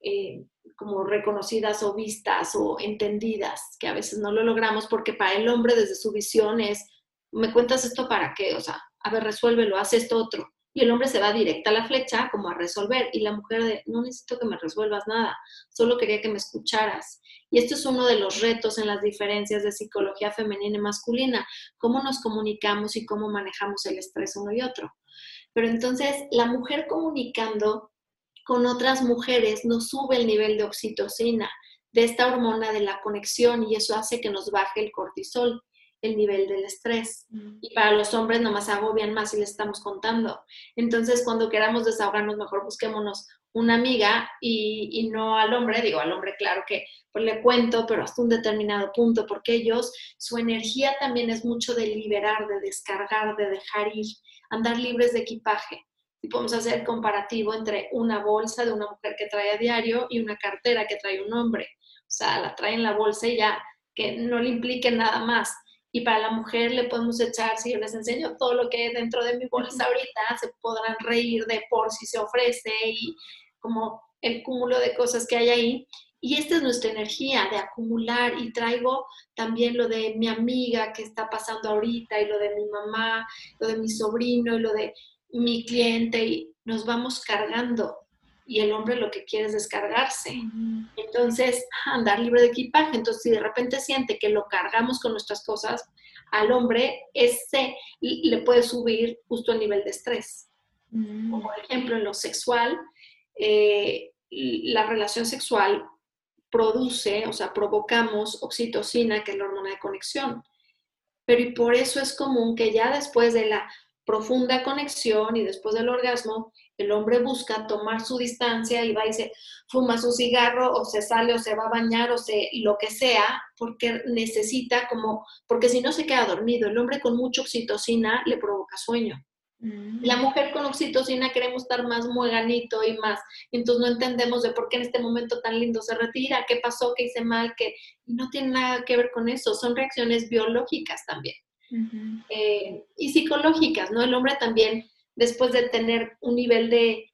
eh, como reconocidas o vistas o entendidas, que a veces no lo logramos porque para el hombre desde su visión es, ¿me cuentas esto para qué? O sea, a ver, resuélvelo, haz esto otro. Y el hombre se va directa a la flecha como a resolver y la mujer de, no necesito que me resuelvas nada, solo quería que me escucharas. Y esto es uno de los retos en las diferencias de psicología femenina y masculina, cómo nos comunicamos y cómo manejamos el estrés uno y otro. Pero entonces la mujer comunicando con otras mujeres nos sube el nivel de oxitocina, de esta hormona de la conexión y eso hace que nos baje el cortisol el nivel del estrés. Mm. Y para los hombres nomás agobian más si les estamos contando. Entonces, cuando queramos desahogarnos, mejor busquémonos una amiga y, no al hombre, digo al hombre, claro que pues le cuento, pero hasta un determinado punto, porque ellos, su energía también es mucho de liberar, de descargar, de dejar ir, andar libres de equipaje. Y podemos hacer comparativo entre una bolsa de una mujer que trae a diario y una cartera que trae un hombre. O sea, la trae en la bolsa y ya que no le implique nada más y para la mujer le podemos echar, si yo les enseño todo lo que hay dentro de mi bolsa ahorita, se podrán reír de por si se ofrece y como el cúmulo de cosas que hay ahí. Y esta es nuestra energía de acumular y traigo también lo de mi amiga que está pasando ahorita y lo de mi mamá, lo de mi sobrino y lo de mi cliente y nos vamos cargando y el hombre lo que quiere es descargarse. Entonces, (laughs) andar libre de equipaje. Entonces, si de repente siente que lo cargamos con nuestras cosas, al hombre ese le puede subir justo el nivel de estrés. Como por ejemplo, en lo sexual, eh, la relación sexual produce, o sea, provocamos oxitocina, que es la hormona de conexión. Pero y por eso es común que ya después de la profunda conexión y después del orgasmo, el hombre busca tomar su distancia y va y se fuma su cigarro o se sale o se va a bañar o se lo que sea, porque necesita como, porque si no se queda dormido. El hombre con mucha oxitocina le provoca sueño. Mm. La mujer con oxitocina queremos estar más mueganito y más. Entonces no entendemos de por qué en este momento tan lindo se retira, qué pasó, qué hice mal, que no tiene nada que ver con eso. Son reacciones biológicas también. Eh, y psicológicas, ¿no? El hombre también después de tener un nivel de,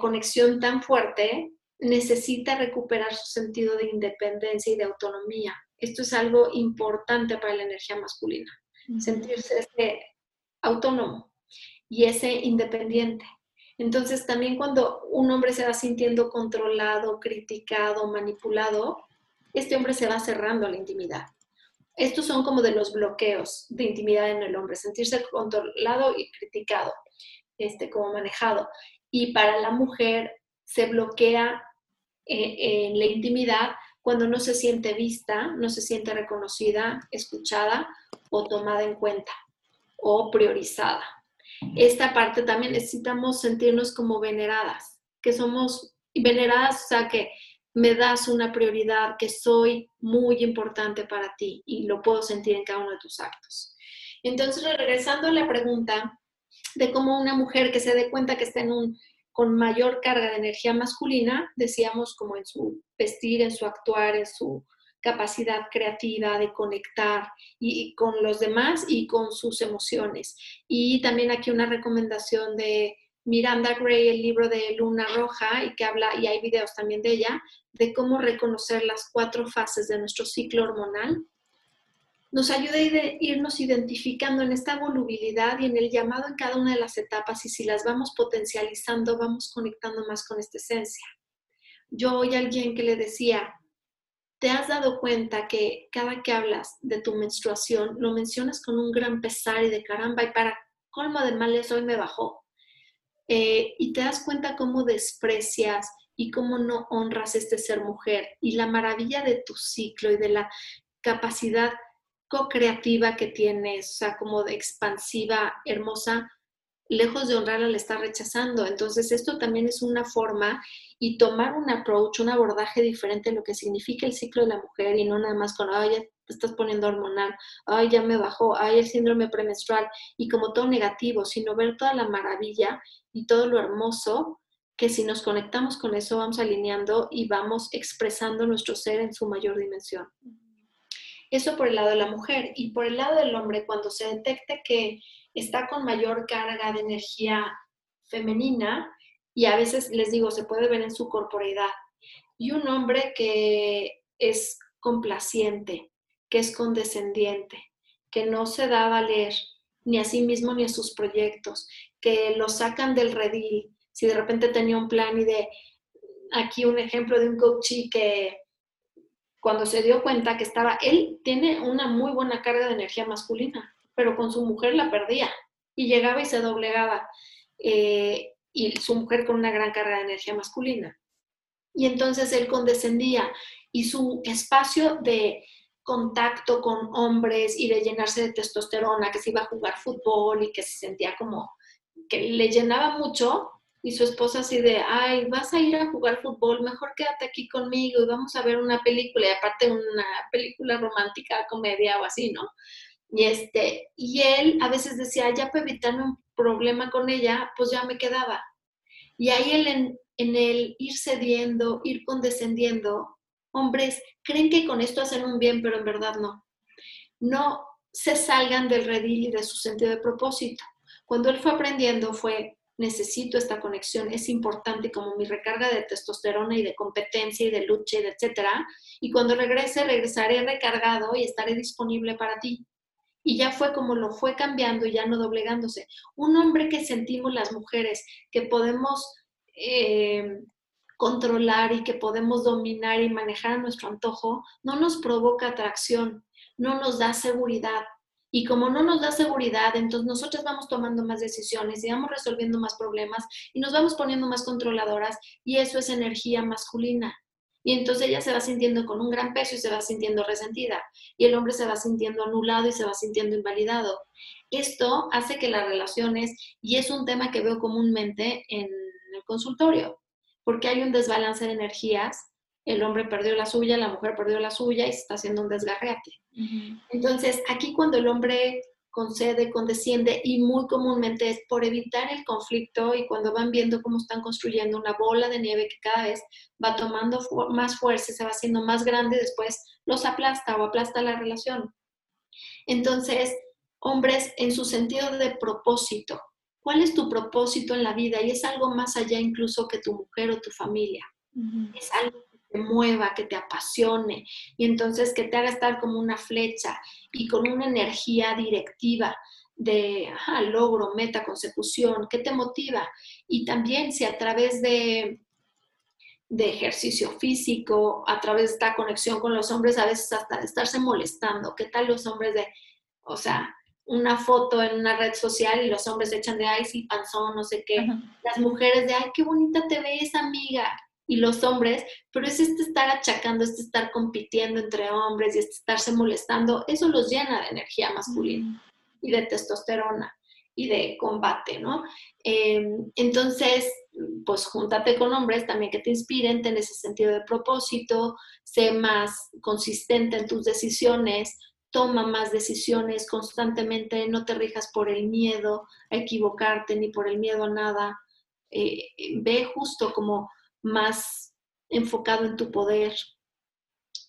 conexión tan fuerte, necesita recuperar su sentido de independencia y de autonomía. Esto es algo importante para la energía masculina, sentirse autónomo. y ese independiente. Entonces también cuando un hombre se va sintiendo controlado, criticado, manipulado, este hombre se va cerrando a la intimidad. Estos son como de los bloqueos de intimidad en el hombre, sentirse controlado y criticado, este, como manejado. Y para la mujer se bloquea eh, en la intimidad cuando no se siente vista, no se siente reconocida, escuchada o tomada en cuenta o priorizada. Esta parte también necesitamos sentirnos como veneradas, que somos veneradas, o sea, que me das una prioridad, que soy muy importante para ti y lo puedo sentir en cada uno de tus actos. Entonces, regresando a la pregunta de cómo una mujer que se dé cuenta que está en un con mayor carga de energía masculina, decíamos como en su vestir, en su actuar, en su capacidad creativa de conectar y, con los demás y con sus emociones. Y también aquí una recomendación de Miranda Gray, el libro de Luna Roja, y que habla, y hay videos también de ella, de cómo reconocer las cuatro fases de nuestro ciclo hormonal. Nos ayuda a irnos identificando en esta volubilidad y en el llamado en cada una de las etapas y si las vamos potencializando, vamos conectando más con esta esencia. Yo oí a alguien que le decía, ¿Te has dado cuenta que cada que hablas de tu menstruación lo mencionas con un gran pesar y de caramba y para colmo de males hoy me bajó? Eh, y te das cuenta cómo desprecias y cómo no honras este ser mujer y la maravilla de tu ciclo y de la capacidad co-creativa que tienes, o sea, como de expansiva, hermosa, lejos de honrarla, le está rechazando. Entonces, esto también es una forma y tomar un approach, un abordaje diferente de lo que significa el ciclo de la mujer y no nada más con, ay, ya te estás poniendo hormonal, ay, ya me bajó, ay, el síndrome premenstrual y como todo negativo, sino ver toda la maravilla y todo lo hermoso que si nos conectamos con eso vamos alineando y vamos expresando nuestro ser en su mayor dimensión. Eso por el lado de la mujer y por el lado del hombre, cuando se detecte que está con mayor carga de energía femenina, y a veces les digo, se puede ver en su corporeidad. Y un hombre que es complaciente, que es condescendiente, que no se da a valer ni a sí mismo ni a sus proyectos, que lo sacan del redil. Si de repente tenía un plan y de aquí un ejemplo de un coachee que cuando se dio cuenta que estaba, él tiene una muy buena carga de energía masculina, pero con su mujer la perdía y llegaba y se doblegaba. Eh, y su mujer con una gran carga de energía masculina. Y entonces él condescendía y su espacio de contacto con hombres y de llenarse de testosterona, que se iba a jugar fútbol y que se sentía como que le llenaba mucho, y su esposa así de, ay, vas a ir a jugar fútbol, mejor quédate aquí conmigo y vamos a ver una película, y aparte una película romántica, comedia o así, ¿no? Y, este, y él a veces decía, ya para evitarme un problema con ella, pues ya me quedaba. Y ahí él en, en el ir cediendo, ir condescendiendo, hombres creen que con esto hacen un bien, pero en verdad no. No se salgan del redil y de su sentido de propósito. Cuando él fue aprendiendo fue, necesito esta conexión, es importante como mi recarga de testosterona y de competencia y de lucha y de etcétera. Y cuando regrese, regresaré recargado y estaré disponible para ti y ya fue como lo fue cambiando y ya no doblegándose. Un hombre que sentimos las mujeres, que podemos eh, controlar y que podemos dominar y manejar a nuestro antojo, no nos provoca atracción, no nos da seguridad. Y como no nos da seguridad, entonces nosotros vamos tomando más decisiones y vamos resolviendo más problemas y nos vamos poniendo más controladoras y eso es energía masculina. Y entonces ella se va sintiendo con un gran peso y se va sintiendo resentida. Y el hombre se va sintiendo anulado y se va sintiendo invalidado. Esto hace que las relaciones, y es un tema que veo comúnmente en el consultorio, porque hay un desbalance de energías. El hombre perdió la suya, la mujer perdió la suya y se está haciendo un desgarrete. Entonces, aquí cuando el hombre concede, condesciende y muy comúnmente es por evitar el conflicto y cuando van viendo cómo están construyendo una bola de nieve que cada vez va tomando más fuerza, se va haciendo más grande, después los aplasta o aplasta la relación. Entonces, hombres, en su sentido de propósito, ¿cuál es tu propósito en la vida? Y es algo más allá incluso que tu mujer o tu familia. Es algo te mueva, que te apasione y entonces que te haga estar como una flecha y con una energía directiva de logro, meta, consecución, ¿qué te motiva? Y también si a través de, de ejercicio físico, a través de esta conexión con los hombres, a veces hasta de estarse molestando, ¿qué tal los hombres de, o sea, una foto en una red social y los hombres echan de, ay, sí, panzón, no sé qué. Las mujeres de, ay, qué bonita te ves, amiga. Y los hombres, pero es este estar achacando, este estar compitiendo entre hombres y este estarse molestando, eso los llena de energía masculina y de testosterona y de combate, ¿no? Em, entonces, pues júntate con hombres también que te inspiren, ten ese sentido de propósito, sé más consistente en tus decisiones, toma más decisiones constantemente, no te rijas por el miedo a equivocarte ni por el miedo a nada. Eh, ve justo como más enfocado en tu poder.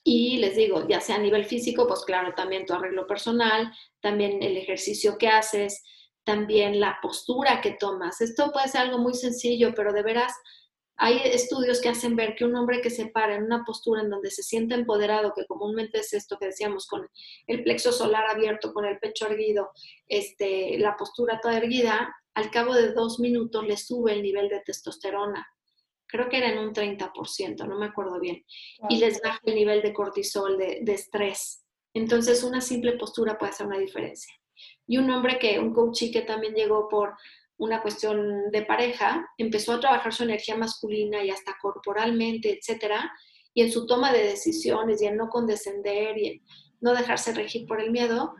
Y les digo, ya sea a nivel físico, pues claro, también tu arreglo personal, también el ejercicio que haces, también la postura que tomas. Esto puede ser algo muy sencillo, pero de veras hay estudios que hacen ver que un hombre que se para en una postura en donde se siente empoderado, que comúnmente es esto que decíamos con el plexo solar abierto, con el pecho erguido, este, la postura toda erguida, al cabo de dos minutos le sube el nivel de testosterona. Creo que era en un 30%, no me acuerdo bien. Y les baja el nivel de cortisol, de, de estrés. Entonces, una simple postura puede hacer una diferencia. Y un hombre que, un coach que también llegó por una cuestión de pareja, empezó a trabajar su energía masculina y hasta corporalmente, etcétera, y en su toma de decisiones y en no condescender y en no dejarse regir por el miedo.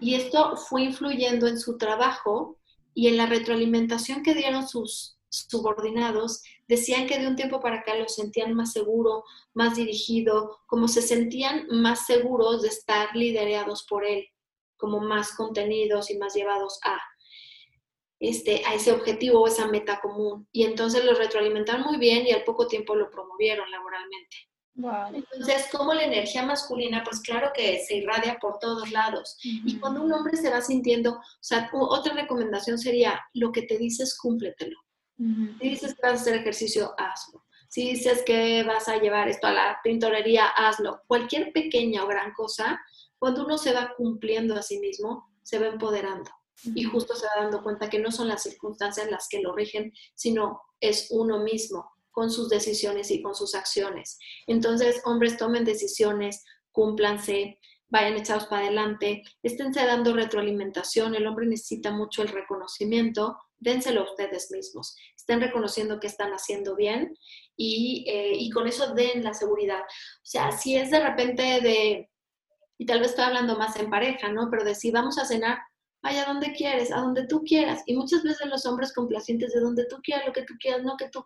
Y esto fue influyendo en su trabajo y en la retroalimentación que dieron sus subordinados. Decían que de un tiempo para acá lo sentían más seguro, más dirigido, como se sentían más seguros de estar liderados por él, como más contenidos y más llevados a este, a ese objetivo o esa meta común. Y entonces lo retroalimentaron muy bien y al poco tiempo lo promovieron laboralmente. Entonces, como la energía masculina, pues claro que se irradia por todos lados. Y cuando un hombre se va sintiendo, o sea, otra recomendación sería, lo que te dices, cúmpletelo. Si dices que vas a hacer ejercicio, hazlo. Si dices que vas a llevar esto a la pintorería, hazlo. Cualquier pequeña o gran cosa, cuando uno se va cumpliendo a sí mismo, se va empoderando y justo se va dando cuenta que no son las circunstancias las que lo rigen, sino es uno mismo con sus decisiones y con sus acciones. Entonces, hombres, tomen decisiones, cúmplanse, vayan echados para adelante, esténse dando retroalimentación, el hombre necesita mucho el reconocimiento, dénselo a ustedes mismos, estén reconociendo que están haciendo bien y, eh, y con eso den la seguridad. O sea, si es de repente de, y tal vez estoy hablando más en pareja, ¿no? Pero de si vamos a cenar, vaya a donde quieres, a donde tú quieras. Y muchas veces los hombres complacientes de donde tú quieras, lo que tú quieras, no que tú.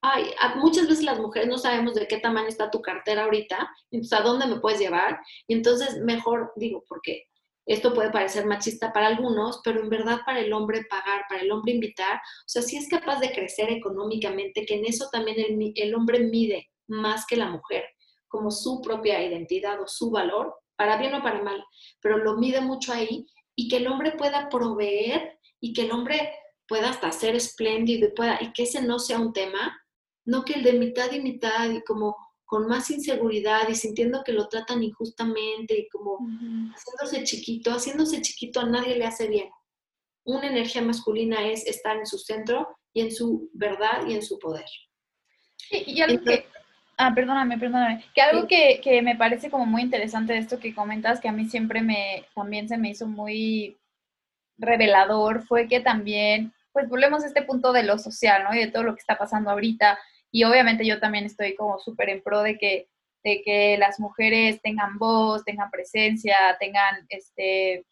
Ay, muchas veces las mujeres no sabemos de qué tamaño está tu cartera ahorita, entonces a dónde me puedes llevar. Y entonces mejor digo, porque esto puede parecer machista para algunos, pero en verdad para el hombre pagar, para el hombre invitar, o sea, si es capaz de crecer económicamente, que en eso también el, el hombre mide más que la mujer, como su propia identidad o su valor, para bien o para mal, pero lo mide mucho ahí y que el hombre pueda proveer y que el hombre pueda hasta ser espléndido y, pueda, y que ese no sea un tema, no que el de mitad y mitad y como con más inseguridad y sintiendo que lo tratan injustamente y como haciéndose chiquito, haciéndose chiquito a nadie le hace bien. Una energía masculina es estar en su centro y en su verdad y en su poder. Y, algo que, ah, perdóname, perdóname, que algo que, que, me parece como muy interesante de esto que comentas, que a mí siempre me, también se me hizo muy revelador, fue que también, pues volvemos a este punto de lo social, ¿no? Y de todo lo que está pasando ahorita. Y obviamente yo también estoy como súper en pro de que, de que las mujeres tengan voz, tengan presencia, tengan, este,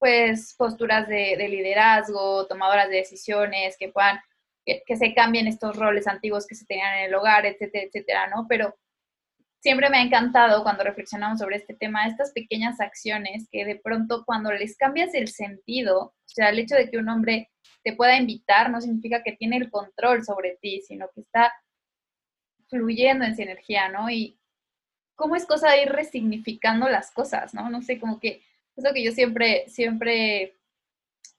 pues, posturas de, de liderazgo, tomadoras de decisiones, que puedan que, se cambien estos roles antiguos que se tenían en el hogar, etcétera, etcétera, ¿no? Pero siempre me ha encantado cuando reflexionamos sobre este tema, estas pequeñas acciones que de pronto cuando les cambias el sentido, o sea, el hecho de que un hombre te pueda invitar no significa que tiene el control sobre ti, sino que está fluyendo en su energía, ¿no? Y cómo es cosa de ir resignificando las cosas, ¿no? No sé, como que es lo que yo siempre, siempre,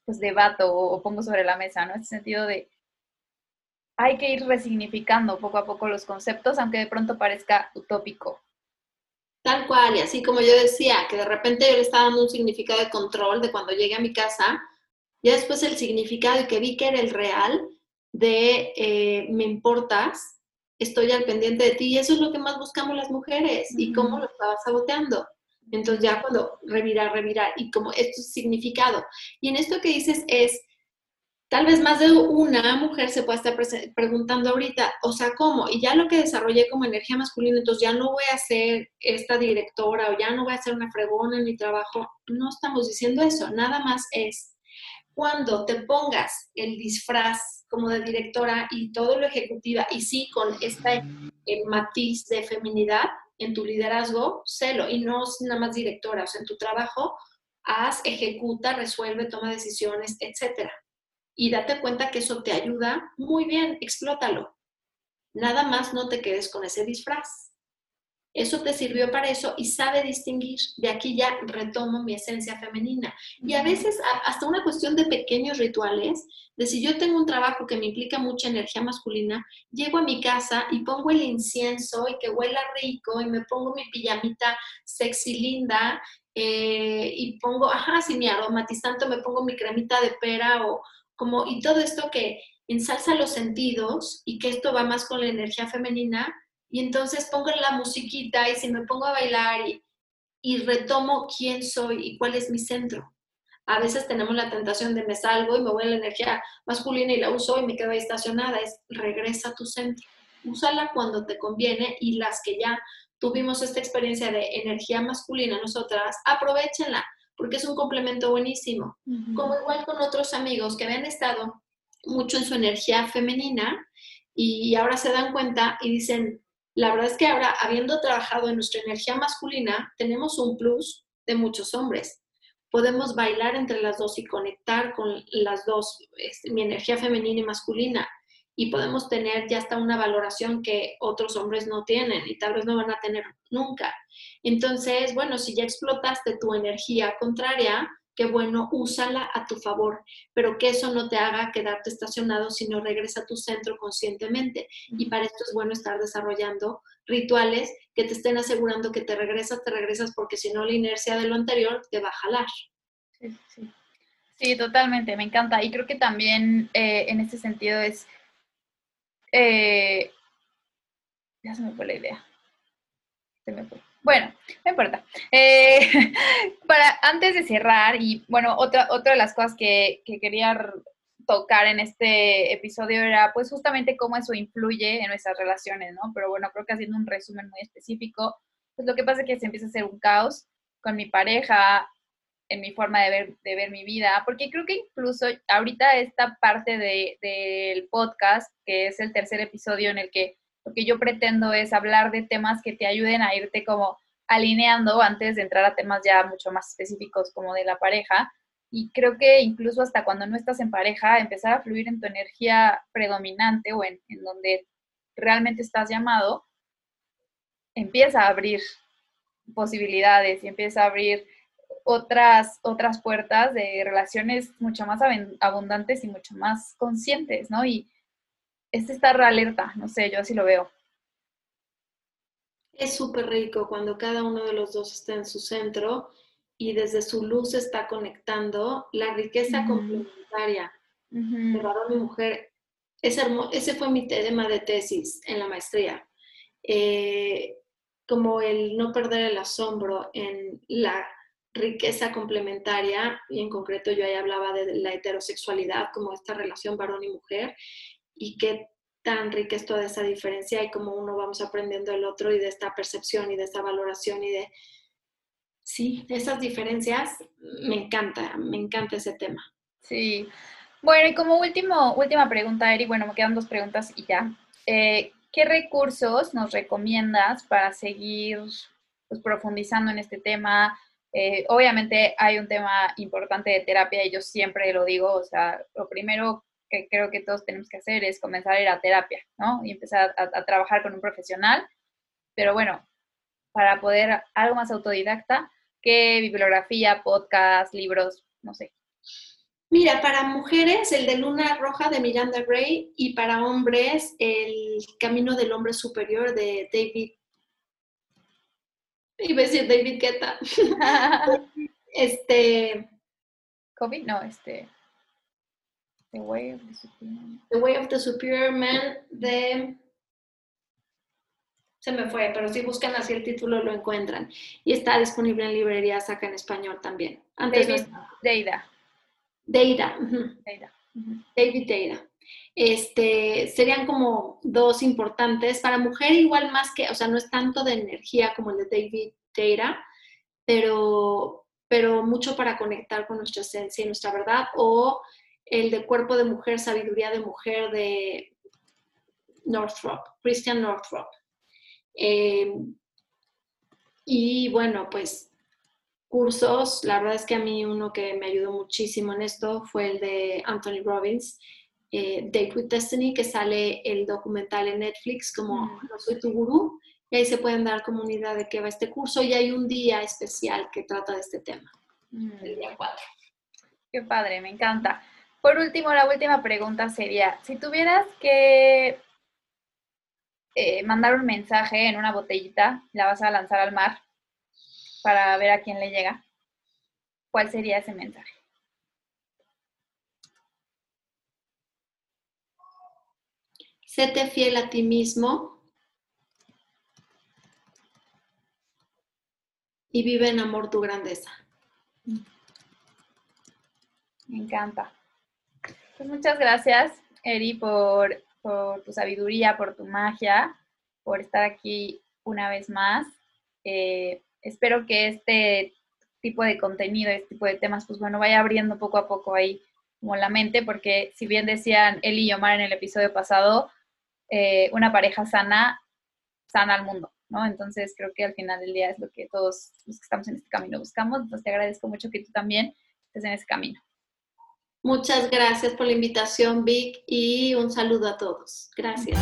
pues debato o pongo sobre la mesa, ¿no? Este sentido de hay que ir resignificando poco a poco los conceptos, aunque de pronto parezca utópico. Tal cual, y así como yo decía, que de repente yo le estaba dando un significado de control de cuando llegué a mi casa, Ya después el significado que vi que era el real de eh, me importas, estoy al pendiente de ti y eso es lo que más buscamos las mujeres y cómo lo estaba saboteando. Entonces ya cuando revirar, revirar y como esto es significado. Y en esto que dices es, tal vez más de una mujer se pueda estar preguntando ahorita, o sea, ¿cómo? Y ya lo que desarrollé como energía masculina, entonces ya no voy a ser esta directora o ya no voy a ser una fregona en mi trabajo. No estamos diciendo eso, nada más es cuando te pongas el disfraz como de directora y todo lo ejecutiva y sí con este matiz de feminidad en tu liderazgo, celo y no nada más directora, o sea, en tu trabajo, haz, ejecuta, resuelve, toma decisiones, etcétera y date cuenta que eso te ayuda, muy bien, explótalo. Nada más no te quedes con ese disfraz. Eso te sirvió para eso y sabe distinguir. De aquí ya retomo mi esencia femenina. Y a veces hasta una cuestión de pequeños rituales, de si yo tengo un trabajo que me implica mucha energía masculina, llego a mi casa y pongo el incienso y que huela rico y me pongo mi pijamita sexy linda eh, y pongo, ajá, si mi aromatizante me pongo mi cremita de pera o, como, y todo esto que ensalza los sentidos y que esto va más con la energía femenina, y entonces pongo la musiquita y si me pongo a bailar y, y retomo quién soy y cuál es mi centro. A veces tenemos la tentación de me salgo y me voy a la energía masculina y la uso y me quedo ahí estacionada. Es regresa a tu centro. Úsala cuando te conviene y las que ya tuvimos esta experiencia de energía masculina nosotras, aprovechenla porque es un complemento buenísimo. Como igual con otros amigos que habían estado mucho en su energía femenina y ahora se dan cuenta y dicen, la verdad es que ahora, habiendo trabajado en nuestra energía masculina, tenemos un plus de muchos hombres. Podemos bailar entre las dos y conectar con las dos, este, mi energía femenina y masculina. Y podemos tener ya hasta una valoración que otros hombres no tienen y tal vez no van a tener nunca. Entonces, bueno, si ya explotaste tu energía contraria, qué bueno, úsala a tu favor, pero que eso no te haga quedarte estacionado, sino regresa a tu centro conscientemente. Y para esto es bueno estar desarrollando rituales que te estén asegurando que te regresas, te regresas, porque si no la inercia de lo anterior te va a jalar. Sí, sí. sí totalmente, me encanta. Y creo que también eh, en este sentido es... Eh, ya se me fue la idea. Se me fue. Bueno, no importa. Eh, (laughs) para, antes de cerrar, y bueno, otra, otra de las cosas que, quería tocar en este episodio era pues justamente cómo eso influye en nuestras relaciones, ¿no? Pero bueno, creo que haciendo un resumen muy específico, pues lo que pasa es que se empieza a hacer un caos con mi pareja, en mi forma de ver, de ver mi vida, porque creo que incluso ahorita esta parte del podcast, que es el tercer episodio en el que lo que yo pretendo es hablar de temas que te ayuden a irte como alineando antes de entrar a temas ya mucho más específicos como de la pareja. Y creo que incluso hasta cuando no estás en pareja, empezar a fluir en tu energía predominante o en, donde realmente estás llamado, empieza a abrir posibilidades y empieza a abrir otras, otras puertas de relaciones mucho más abundantes y mucho más conscientes, ¿no? Y, es estar alerta, no sé, yo así lo veo. Es súper rico cuando cada uno de los dos está en su centro y desde su luz está conectando la riqueza complementaria de varón y mujer. Es ese fue mi tema de tesis en la maestría. Eh, como el no perder el asombro en la riqueza complementaria, y en concreto yo ahí hablaba de la heterosexualidad como esta relación varón y mujer, y qué tan rica es toda esa diferencia y cómo uno vamos aprendiendo del otro y de esta percepción y de esta valoración y de, sí, esas diferencias, me encanta, me encanta ese tema. Sí. Bueno, y como último, última pregunta, Eri, bueno, me quedan dos preguntas y ya. Eh, ¿Qué recursos nos recomiendas para seguir pues, profundizando en este tema? Eh, obviamente hay un tema importante de terapia y yo siempre lo digo, o sea, lo primero que creo que todos tenemos que hacer es comenzar a ir a terapia, ¿no? Y empezar a, trabajar con un profesional. Pero bueno, para poder algo más autodidacta, ¿qué bibliografía, podcast, libros, no sé? Mira, para mujeres el de Luna Roja de Miranda Gray y para hombres el Camino del Hombre Superior de David. (laughs) Iba a decir David Guetta. (laughs) (laughs) este. ¿Kobe? No, este. The Way of the Superior Man. The Way of the Superior Man de... Se me fue, pero si buscan así el título lo encuentran. Y está disponible en librerías acá en español también. Antes David Deida. Deida. David Deida. Este, serían como dos importantes. Para mujer igual más que, o sea, no es tanto de energía como el de David Deida, pero, pero mucho para conectar con nuestra esencia y nuestra verdad. O el de cuerpo de mujer, sabiduría de mujer de Northrop, Christian Northrop. Eh, y bueno, pues cursos, la verdad es que a mí uno que me ayudó muchísimo en esto fue el de Anthony Robbins, eh, Date with Destiny, que sale el documental en Netflix como mm. No soy tu gurú, y ahí se pueden dar comunidad de qué va este curso y hay un día especial que trata de este tema, mm. el día 4. Qué padre, me encanta. Por último, la última pregunta sería, si tuvieras que eh, mandar un mensaje en una botellita, la vas a lanzar al mar para ver a quién le llega, ¿cuál sería ese mensaje? Séte fiel a ti mismo y vive en amor tu grandeza. Me encanta. Pues muchas gracias, Eri, por, tu sabiduría, por tu magia, por estar aquí una vez más. Eh, espero que este tipo de contenido, este tipo de temas, pues bueno, vaya abriendo poco a poco ahí como la mente, porque si bien decían Eli y Omar en el episodio pasado, eh, una pareja sana sana al mundo, ¿no? Entonces creo que al final del día es lo que todos los que estamos en este camino buscamos. Entonces te agradezco mucho que tú también estés en ese camino. Muchas gracias por la invitación, Vic, y un saludo a todos. Gracias.